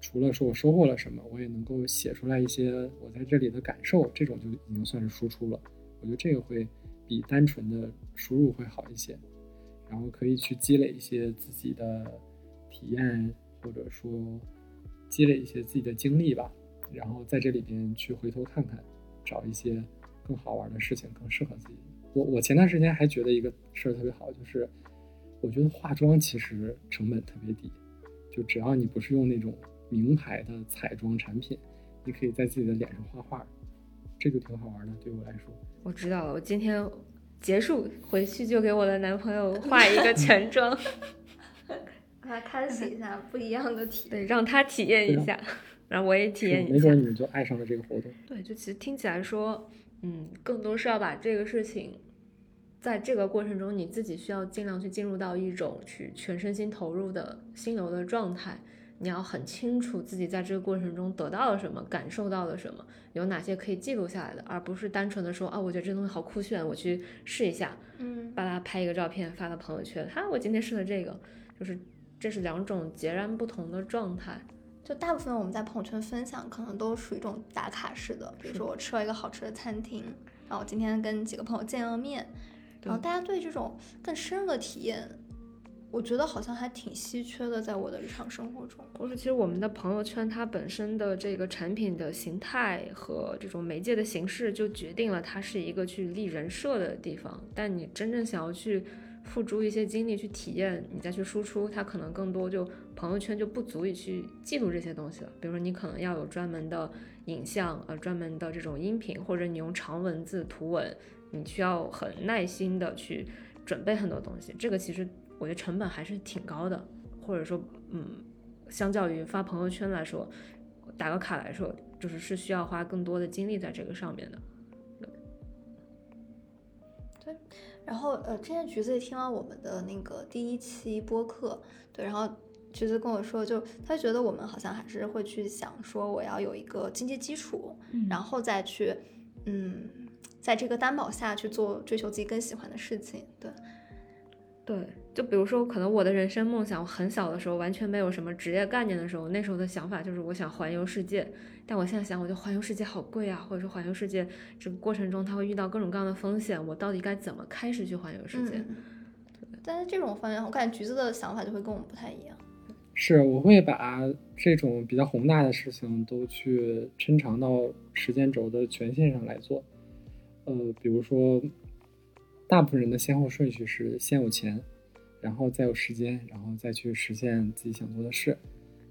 除了说我收获了什么，我也能够写出来一些我在这里的感受，这种就已经算是输出了。我觉得这个会比单纯的输入会好一些，然后可以去积累一些自己的体验，或者说积累一些自己的经历吧，然后在这里边去回头看看，找一些更好玩的事情，更适合自己。我我前段时间还觉得一个事儿特别好，就是我觉得化妆其实成本特别低，就只要你不是用那种。名牌的彩妆产品，你可以在自己的脸上画画，这就挺好玩的。对我来说，我知道了。我今天结束回去就给我的男朋友画一个全妆，让他开启一下不一样的体验，对，让他体验一下，然后我也体验一下。没准你们就爱上了这个活动。对，就其实听起来说，嗯，更多是要把这个事情，在这个过程中，你自己需要尽量去进入到一种去全身心投入的心流的状态。你要很清楚自己在这个过程中得到了什么，感受到了什么，有哪些可以记录下来的，而不是单纯的说啊，我觉得这东西好酷炫，我去试一下，嗯，把它拍一个照片发到朋友圈，哈，我今天试了这个，就是这是两种截然不同的状态。就大部分我们在朋友圈分享，可能都属于一种打卡式的，比如说我吃了一个好吃的餐厅，然后我今天跟几个朋友见了面，然后大家对这种更深入的体验。我觉得好像还挺稀缺的，在我的日常生活中。或者，其实我们的朋友圈它本身的这个产品的形态和这种媒介的形式，就决定了它是一个去立人设的地方。但你真正想要去付诸一些精力去体验，你再去输出，它可能更多就朋友圈就不足以去记录这些东西了。比如说，你可能要有专门的影像，呃，专门的这种音频，或者你用长文字、图文，你需要很耐心的去准备很多东西。这个其实。我觉得成本还是挺高的，或者说，嗯，相较于发朋友圈来说，打个卡来说，就是是需要花更多的精力在这个上面的。对，然后呃，之前橘子也听了我们的那个第一期播客，对，然后橘子跟我说，就他觉得我们好像还是会去想说，我要有一个经济基础，嗯然后再去，嗯，在这个担保下去做追求自己更喜欢的事情，对，对，就比如说，可能我的人生梦想，我很小的时候完全没有什么职业概念的时候，那时候的想法就是我想环游世界。但我现在想，我觉得环游世界好贵啊，或者说环游世界这个过程中，它会遇到各种各样的风险，我到底该怎么开始去环游世界？嗯但是这种方向，我感觉橘子的想法就会跟我们不太一样。是，我会把这种比较宏大的事情都去抻长到时间轴的权限上来做。呃，比如说，大部分人的先后顺序是先有钱，然后再有时间，然后再去实现自己想做的事。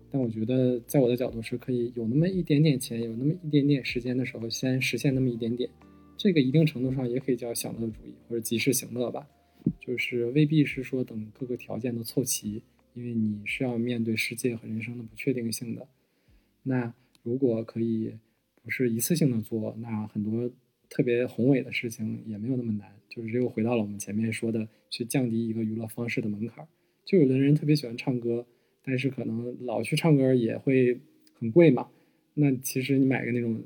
但我觉得，在我的角度是可以有那么一点点钱，有那么一点点时间的时候，先实现那么一点点。这个一定程度上也可以叫享乐主义或者及时行乐吧，就是未必是说等各个条件都凑齐，因为你是要面对世界和人生的不确定性的。那如果可以不是一次性的做，那很多特别宏伟的事情也没有那么难。就是又回到了我们前面说的，去降低一个娱乐方式的门槛。就有的人特别喜欢唱歌，但是可能老去唱歌也会很贵嘛。那其实你买个那种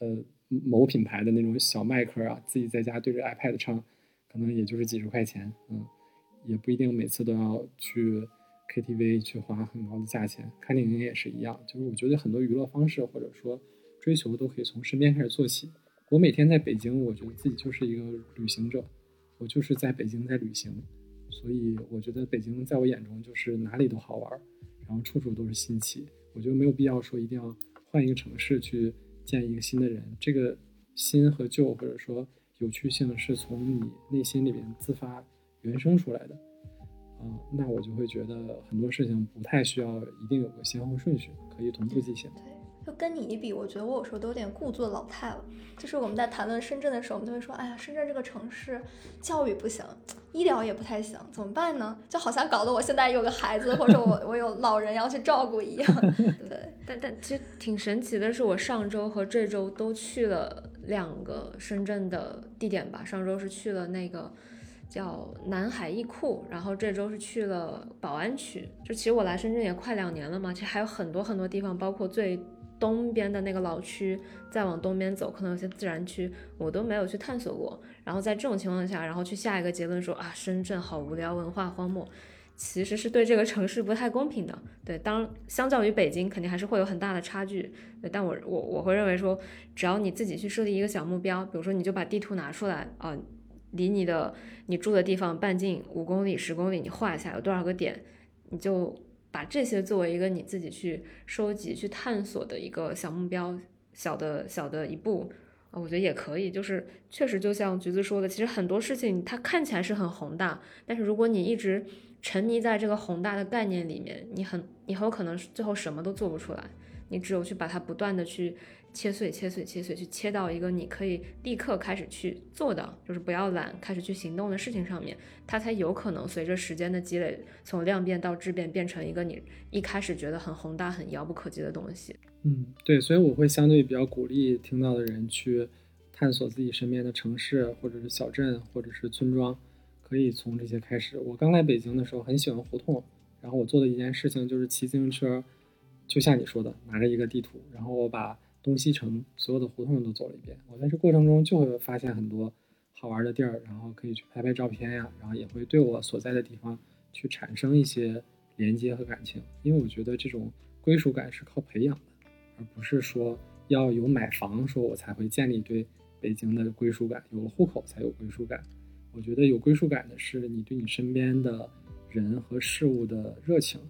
呃某品牌的那种小麦克啊，自己在家对着 iPad 唱，可能也就是几十块钱，嗯，也不一定每次都要去 KTV 去花很高的价钱。看电影也是一样，就是我觉得很多娱乐方式或者说追求都可以从身边开始做起。我每天在北京，我觉得自己就是一个旅行者，我就是在北京在旅行，所以我觉得北京在我眼中就是哪里都好玩，然后处处都是新奇。我觉得没有必要说一定要换一个城市去见一个新的人，这个新和旧或者说有趣性是从你内心里边自发原生出来的。嗯，那我就会觉得很多事情不太需要一定有个先后顺序，可以同步进行。跟你一比，我觉得我有时候都有点故作老态了。就是我们在谈论深圳的时候，我们都会说，哎呀，深圳这个城市教育不行，医疗也不太行，怎么办呢？就好像搞得我现在有个孩子，或者我我有老人要去照顾一样。对，但但其实挺神奇的是，我上周和这周都去了两个深圳的地点吧。上周是去了那个叫南海艺库，然后这周是去了宝安区。就其实我来深圳也快两年了嘛，其实还有很多很多地方，包括最东边的那个老区，再往东边走，可能有些自然区我都没有去探索过。然后在这种情况下，然后去下一个结论说啊，深圳好无聊，文化荒漠。其实是对这个城市不太公平的，对，当相较于北京，肯定还是会有很大的差距，对，但我我我会认为说，只要你自己去设立一个小目标，比如说你就把地图拿出来啊、离你的你住的地方半径五公里、十公里，你画一下有多少个点，你就把这些作为一个你自己去收集、去探索的一个小目标，小的小的一步。啊，我觉得也可以，就是确实就像橘子说的，其实很多事情它看起来是很宏大，但是如果你一直沉迷在这个宏大的概念里面，你很你很有可能最后什么都做不出来。你只有去把它不断的去切碎、切碎、切碎，去切到一个你可以立刻开始去做的，就是不要懒，开始去行动的事情上面，它才有可能随着时间的积累，从量变到质变，变成一个你一开始觉得很宏大、很遥不可及的东西。嗯，对，所以我会相对比较鼓励听到的人去探索自己身边的城市，或者是小镇，或者是村庄，可以从这些开始。我刚来北京的时候很喜欢胡同，然后我做的一件事情就是骑自行车，就像你说的，拿着一个地图，然后我把东西城所有的胡同都走了一遍。我在这过程中就会发现很多好玩的地儿，然后可以去拍拍照片呀，然后也会对我所在的地方去产生一些连接和感情，因为我觉得这种归属感是靠培养的。而不是说要有买房，说我才会建立对北京的归属感，有了户口才有归属感。我觉得有归属感的是你对你身边的人和事物的热情，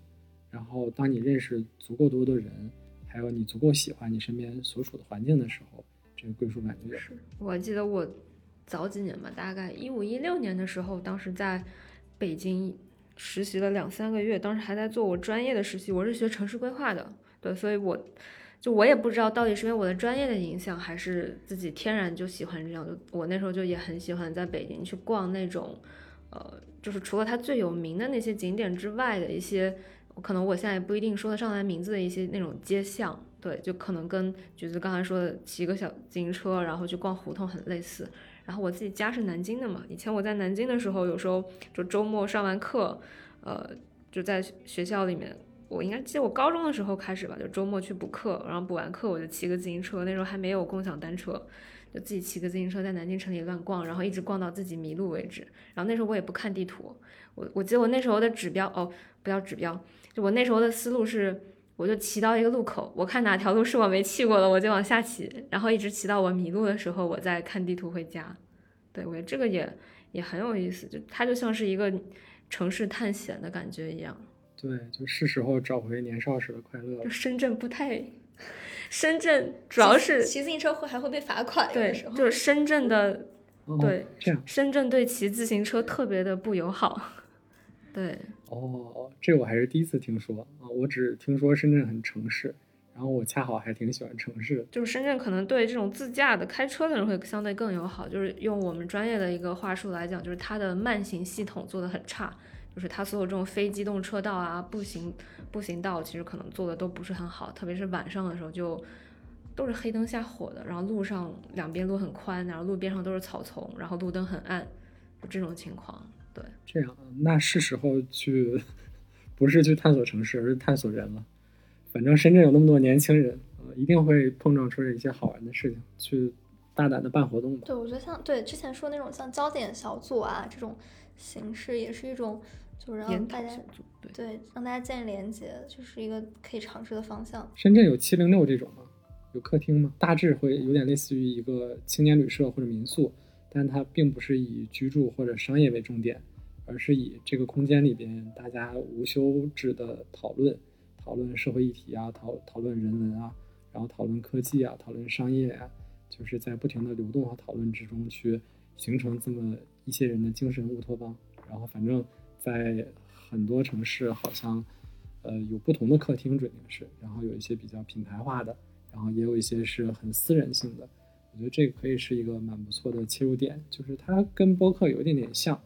然后当你认识足够多的人，还有你足够喜欢你身边所处的环境的时候，这个归属感就有。是我记得我早几年吧，大概一五一六年的时候，当时在北京实习了两三个月，当时还在做我专业的实习，我是学城市规划的，对，所以我。就我也不知道到底是因为我的专业的影响，还是自己天然就喜欢这样。就我那时候就也很喜欢在北京去逛那种，呃，就是除了它最有名的那些景点之外的一些，可能我现在也不一定说得上来名字的一些那种街巷。对，就可能跟橘子刚才说的骑个小自行车，然后去逛胡同很类似。然后我自己家是南京的嘛，以前我在南京的时候，有时候就周末上完课，呃，就在学校里面，我应该记得我高中的时候开始吧，就周末去补课，然后补完课我就骑个自行车，那时候还没有共享单车，就自己骑个自行车在南京城里乱逛，然后一直逛到自己迷路为止。然后那时候我也不看地图，我我记得我那时候的指标哦，不要指标，我那时候的思路是。我就骑到一个路口，我看哪条路是我没去过的，我就往下骑，然后一直骑到我迷路的时候，我再看地图回家。对我觉得这个也也很有意思，就它就像是一个城市探险的感觉一样。对，就是时候找回年少时的快乐。就深圳不太，深圳主要是骑自行车会还会被罚款，对，就是深圳的，对，这样，深圳对骑自行车特别的不友好。对。哦，这我还是第一次听说啊！我只听说深圳很城市，然后我恰好还挺喜欢城市的。就是深圳可能对这种自驾的开车的人会相对更友好。就是用我们专业的一个话术来讲，就是它的慢行系统做的很差，就是它所有这种非机动车道啊、步行步行道，其实可能做的都不是很好。特别是晚上的时候，就都是黑灯瞎火的，然后路上两边路很宽，然后路边上都是草丛，然后路灯很暗，就这种情况。对，这样那是时候去，不是去探索城市，而是探索人了。反正深圳有那么多年轻人，呃，一定会碰撞出一些好玩的事情，去大胆的办活动吧。对，我觉得像对之前说那种像焦点小组啊这种形式，也是一种就是让大家对让大家建立连接，就是一个可以尝试的方向。深圳有七零六这种吗？有客厅吗？大致会有点类似于一个青年旅社或者民宿。但它并不是以居住或者商业为重点，而是以这个空间里边大家无休止的讨论，讨论社会议题啊，讨讨论人文啊，然后讨论科技啊，讨论商业啊，就是在不停的流动和讨论之中去形成这么一些人的精神乌托邦。然后反正，在很多城市好像，呃，有不同的客厅准定是，然后有一些比较品牌化的，然后也有一些是很私人性的。我觉得这个可以是一个蛮不错的切入点，就是它跟播客有一点点像，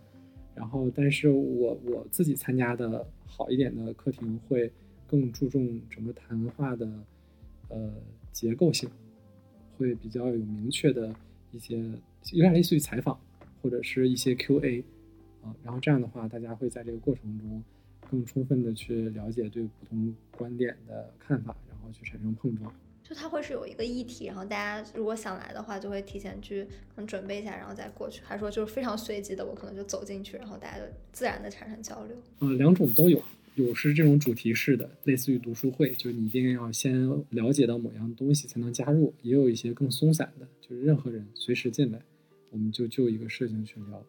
然后但是我我自己参加的好一点的课庭会更注重整个谈话的呃结构性，会比较有明确的一些，有点类似于采访或者是一些 Q&A 啊，然后这样的话大家会在这个过程中更充分的去了解对不同观点的看法，然后去产生碰撞。就它会是有一个议题，然后大家如果想来的话，就会提前去可能准备一下，然后再过去。还说就是非常随机的，我可能就走进去，然后大家就自然的产生交流。呃，两种都有，有是这种主题式的，类似于读书会，就是你一定要先了解到某样东西才能加入；也有一些更松散的，就是任何人随时进来，我们就就一个事情去聊，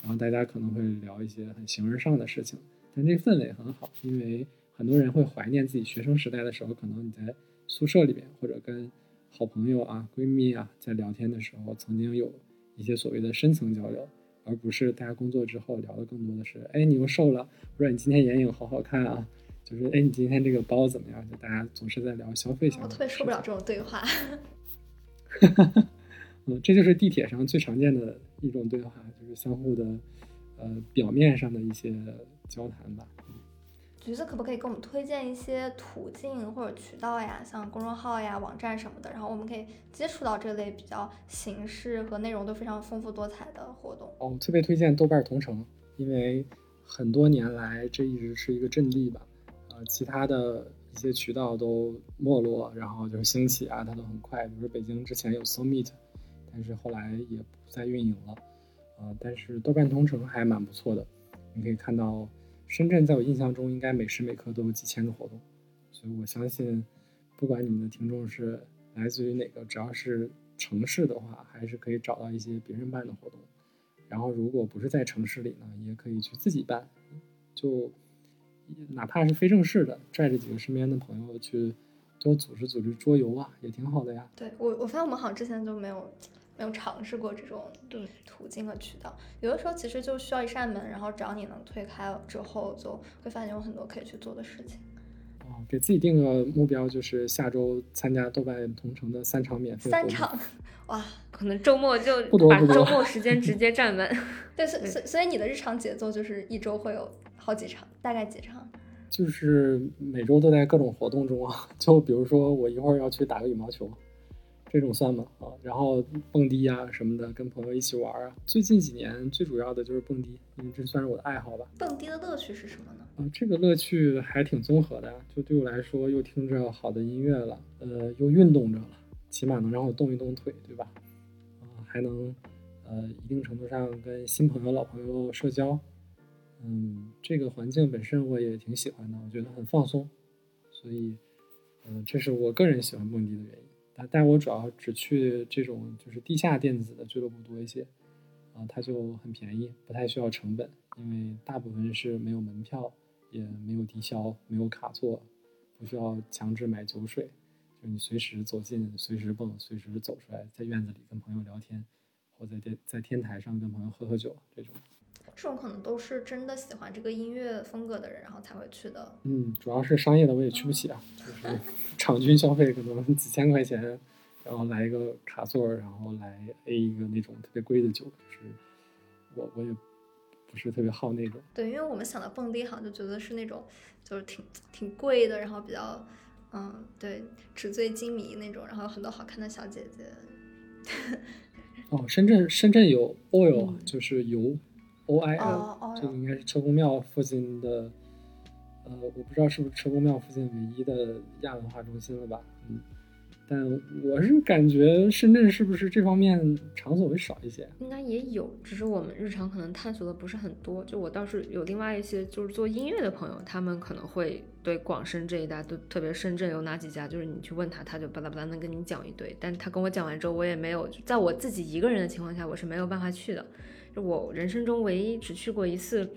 然后大家可能会聊一些很形而上的事情，但这氛围很好，因为很多人会怀念自己学生时代的时候，可能你在。宿舍里边，或者跟好朋友啊、闺蜜啊在聊天的时候，曾经有一些所谓的深层交流，而不是大家工作之后聊的更多的是，哎，你又瘦了，或者你今天眼影好好看啊，就是哎，你今天这个包怎么样？就大家总是在聊消费相关。我特别受不了这种对话。嗯，这就是地铁上最常见的一种对话，就是相互的，呃，表面上的一些交谈吧。橘子可不可以给我们推荐一些途径或者渠道呀，像公众号呀、网站什么的，然后我们可以接触到这类比较形式和内容都非常丰富多彩的活动。哦，特别推荐豆瓣同城，因为很多年来这一直是一个阵地吧。呃，其他的一些渠道都没落，然后就是兴起啊，它都很快。比如说北京之前有 So Meet，但是后来也不再运营了。呃，但是豆瓣同城还蛮不错的，你可以看到。深圳在我印象中应该每时每刻都有几千个活动，所以我相信，不管你们的听众是来自于哪个，只要是城市的话，还是可以找到一些别人办的活动。然后如果不是在城市里呢，也可以去自己办，就哪怕是非正式的，拽着几个身边的朋友去多组织组织桌游啊，也挺好的呀。对我，我发现我们好像之前就没有。没有尝试过这种对途径和渠道，有的时候其实就需要一扇门，然后只要你能推开了之后，就会发现有很多可以去做的事情。哦，给自己定个目标，就是下周参加豆瓣同城的三场免费。三场，哇，可能周末就把周末时间直接占满。对，所所所以你的日常节奏就是一周会有好几场，大概几场？就是每周都在各种活动中啊，就比如说我一会儿要去打个羽毛球。这种算吗？啊，然后蹦迪啊什么的，跟朋友一起玩啊。最近几年最主要的就是蹦迪，因为这算是我的爱好吧。蹦迪的乐趣是什么呢？啊，这个乐趣还挺综合的呀。就对我来说，又听着好的音乐了，呃，又运动着了，起码能让我动一动腿，对吧？啊，还能呃一定程度上跟新朋友、老朋友社交。嗯，这个环境本身我也挺喜欢的，我觉得很放松，所以，嗯，这是我个人喜欢蹦迪的原因。但我主要只去这种就是地下电子的俱乐部多一些，啊，它就很便宜，不太需要成本，因为大部分是没有门票，也没有低消，没有卡座，不需要强制买酒水，就你随时走进，随时蹦，随时走出来，在院子里跟朋友聊天，或在天在天台上跟朋友喝喝酒这种。这种可能都是真的喜欢这个音乐风格的人，然后才会去的。嗯，主要是商业的我也去不起啊，就是场均消费可能几千块钱，然后来一个卡座，然后来 A 一个那种特别贵的酒，就是我我也不是特别好那种。对，因为我们想到蹦迪，好像就觉得是那种就是挺挺贵的，然后比较嗯，对，纸醉金迷那种，然后有很多好看的小姐姐。哦，深圳深圳有 oil，就是油。O I L，这个应该是车公庙附近的，呃，我不知道是不是车公庙附近唯一的亚文化中心了吧？嗯，但我是感觉深圳是不是这方面场所会少一些？应该也有，只是我们日常可能探索的不是很多。就我倒是有另外一些就是做音乐的朋友，他们可能会对广深这一带都特别深圳有哪几家，就是你去问他，他就巴拉巴拉能跟你讲一堆。但他跟我讲完之后，我也没有在我自己一个人的情况下，我是没有办法去的。就我人生中唯一只去过一次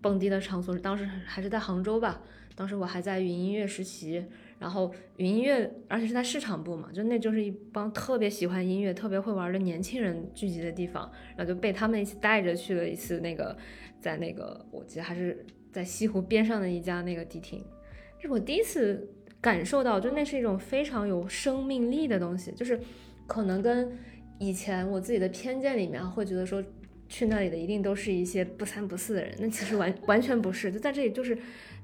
蹦迪的场所，是当时还是在杭州吧。当时我还在云音乐实习，然后云音乐，而且是在市场部嘛，就那就是一帮特别喜欢音乐、特别会玩的年轻人聚集的地方。然后就被他们一起带着去了一次那个，在那个我记得还是在西湖边上的一家那个迪厅，这是我第一次感受到，就那是一种非常有生命力的东西，就是可能跟以前我自己的偏见里面会觉得说。去那里的一定都是一些不三不四的人，那其实完完全不是，就在这里就是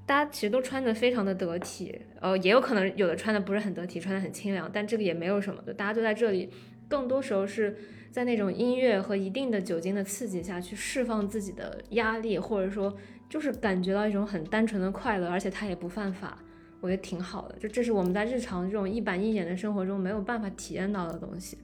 大家其实都穿的非常的得体，呃，也有可能有的穿的不是很得体，穿的很清凉，但这个也没有什么的，大家就在这里，更多时候是在那种音乐和一定的酒精的刺激下去释放自己的压力，或者说就是感觉到一种很单纯的快乐，而且它也不犯法，我觉得挺好的，就这是我们在日常这种一板一眼的生活中没有办法体验到的东西。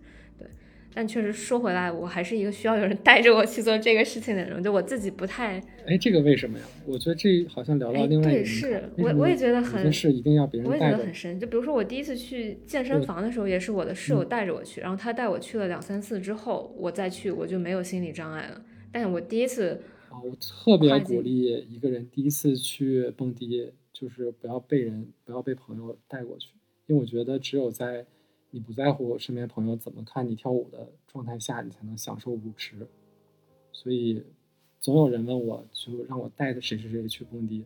但确实说回来，我还是一个需要有人带着我去做这个事情的人，就我自己不太。哎，这个为什么呀？我觉得这好像聊到另外一个。对，是我我也觉得很。是一定要别人带我也觉得很深。就比如说我第一次去健身房的时候，也是我的室友带着我去，然后他带我去了两三次之后，我再去我就没有心理障碍了。但是我第一次。啊，我特别鼓励一个人第一次去蹦迪，就是不要被人不要被朋友带过去，因为我觉得只有在。你不在乎身边朋友怎么看你跳舞的状态下，你才能享受舞池。所以，总有人问我，就让我带着谁谁谁去蹦迪。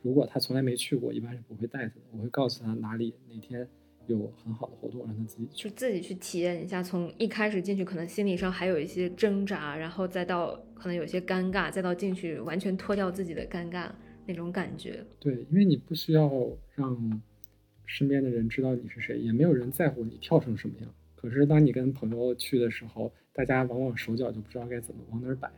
如果他从来没去过，一般是不会带他的。我会告诉他哪里哪天有很好的活动，让他自己去自己去体验一下。从一开始进去，可能心理上还有一些挣扎，然后再到可能有些尴尬，再到进去完全脱掉自己的尴尬那种感觉。对，因为你不需要让。身边的人知道你是谁，也没有人在乎你跳成什么样。可是当你跟朋友去的时候，大家往往手脚就不知道该怎么往哪儿摆，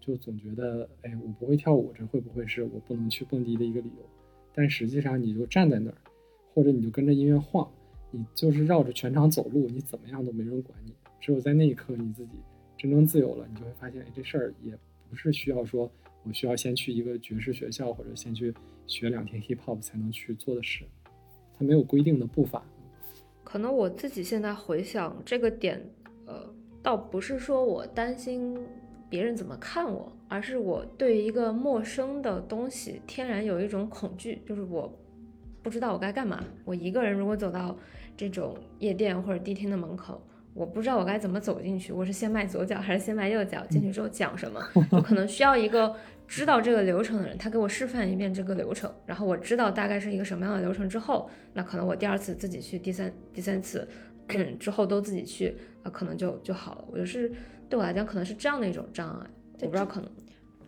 就总觉得，哎，我不会跳舞，这会不会是我不能去蹦迪的一个理由？但实际上，你就站在那儿，或者你就跟着音乐晃，你就是绕着全场走路，你怎么样都没人管你。只有在那一刻，你自己真正自由了，你就会发现，哎，这事儿也不是需要说我需要先去一个爵士学校，或者先去学两天 hip hop 才能去做的事。它没有规定的步伐，可能我自己现在回想这个点，呃，倒不是说我担心别人怎么看我，而是我对一个陌生的东西天然有一种恐惧，就是我不知道我该干嘛。我一个人如果走到这种夜店或者迪厅的门口，我不知道我该怎么走进去，我是先迈左脚还是先迈右脚？进去之后讲什么？我可能需要一个。知道这个流程的人，他给我示范一遍这个流程，然后我知道大概是一个什么样的流程之后，那可能我第二次自己去，第三第三次 之后都自己去，啊，可能就就好了。我就是对我来讲，可能是这样的一种障碍，我不知道可能。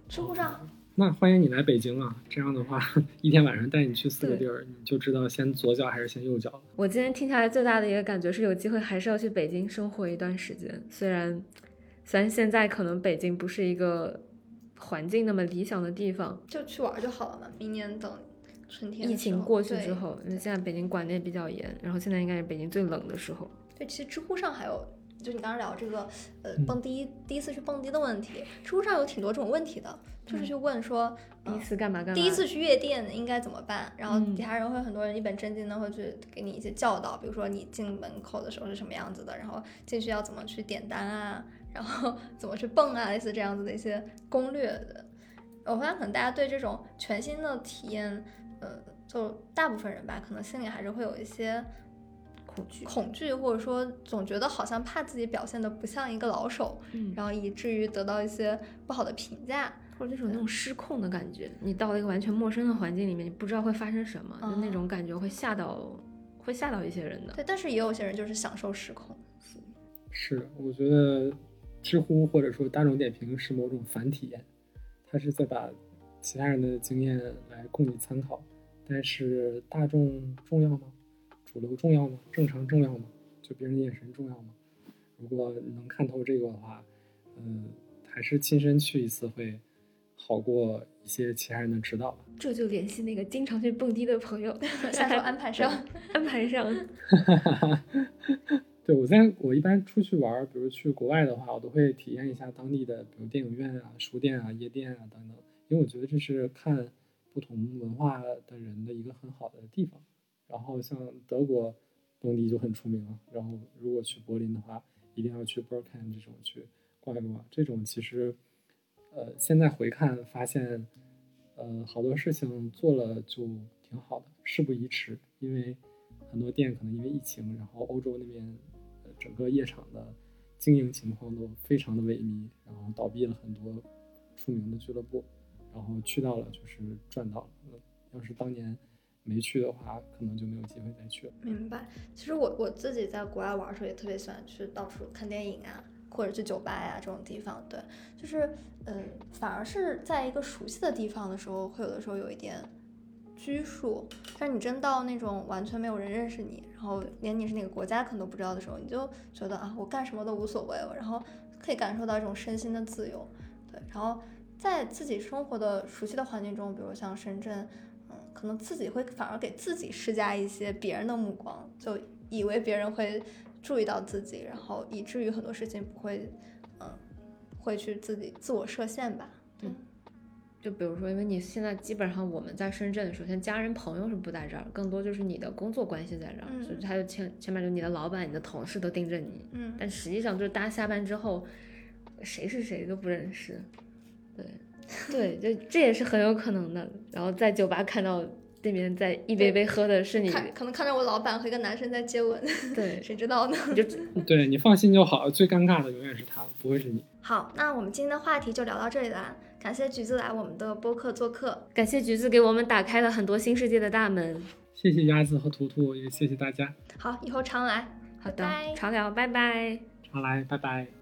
知乎上那欢迎你来北京啊！这样的话，一天晚上带你去四个地儿，你就知道先左脚还是先右脚了。我今天听下来最大的一个感觉是，有机会还是要去北京生活一段时间。虽然，虽然现在可能北京不是一个环境那么理想的地方，就去玩就好了嘛。明年等春天疫情过去之后，因为现在北京管的也比较严，然后现在应该是北京最冷的时候。对，其实知乎上还有，就你刚刚聊这个，呃，嗯蹦迪第一次去蹦迪的问题，知乎上有挺多这种问题的，就是去问说，第一呃次干嘛干嘛？第一次去夜店应该怎么办？然后嗯底下人会很多人一本正经的会去给你一些教导，比如说你进门口的时候是什么样子的，然后进去要怎么去点单啊，然后 怎么去蹦啊，类似这样子的一些攻略的。我发现可能大家对这种全新的体验，呃，就大部分人吧，可能心里还是会有一些恐惧。恐惧，或者说总觉得好像怕自己表现的不像一个老手，嗯，然后以至于得到一些不好的评价。或者那种那种失控的感觉，你到了一个完全陌生的环境里面，你不知道会发生什么，就那哦种感觉会吓到，会吓到一些人的。对，但是也有些人就是享受失控。是，我觉得知乎或者说大众点评是某种反体验，它是在把其他人的经验来供你参考。但是大众重要吗？主流重要吗？正常重要吗？就别人的眼神重要吗？如果能看透这个的话，嗯，还是亲身去一次会好过一些其他人的指导吧。这就联系那个经常去蹦迪的朋友，下周安排上。安排上。对我在我一般出去玩，比如去国外的话，我都会体验一下当地的，比如电影院啊、书店啊、夜店啊等等，因为我觉得这是看不同文化的人的一个很好的地方。然后像德国蹦迪就很出名了，然后如果去柏林的话，一定要去 Berghain 这种去逛一逛。这种其实，呃，现在回看发现，呃，好多事情做了就挺好的，事不宜迟，因为很多店可能因为疫情，然后欧洲那边整个夜场的经营情况都非常的萎靡，然后倒闭了很多出名的俱乐部，然后去到了就是赚到了。要是当年没去的话，可能就没有机会再去了。明白。其实我我自己在国外玩的时候也特别喜欢去到处看电影啊，或者去酒吧呀、这种地方。对，就是嗯，反而是在一个熟悉的地方的时候，会有的时候有一点拘束。但你真到那种完全没有人认识你，然后连你是哪个国家可能都不知道的时候，你就觉得啊，我干什么都无所谓了，然后可以感受到一种身心的自由。对，然后在自己生活的熟悉的环境中，比如像深圳。嗯，可能自己会反而给自己施加一些别人的目光，就以为别人会注意到自己，然后以至于很多事情不会，嗯，会去自己自我设限吧。对就比如说，因为你现在基本上我们在深圳，首先家人朋友是不在这儿，更多就是你的工作关系在这儿，嗯所以他就前前面就你的老板、你的同事都盯着你，嗯，但实际上就是大家下班之后，谁是谁都不认识，对，对，就这也是很有可能的。然后在酒吧看到对面在一杯杯喝的是你，可能看到我老板和一个男生在接吻，对，谁知道呢？就 对你放心就好，最尴尬的永远是他，不会是你。好，那我们今天的话题就聊到这里啦，感谢橘子来我们的播客做客。感谢橘子给我们打开了很多新世界的大门。谢谢鸭子和图图，也谢谢大家，好，以后常来。好的拜拜，常聊，拜拜。常来，拜拜。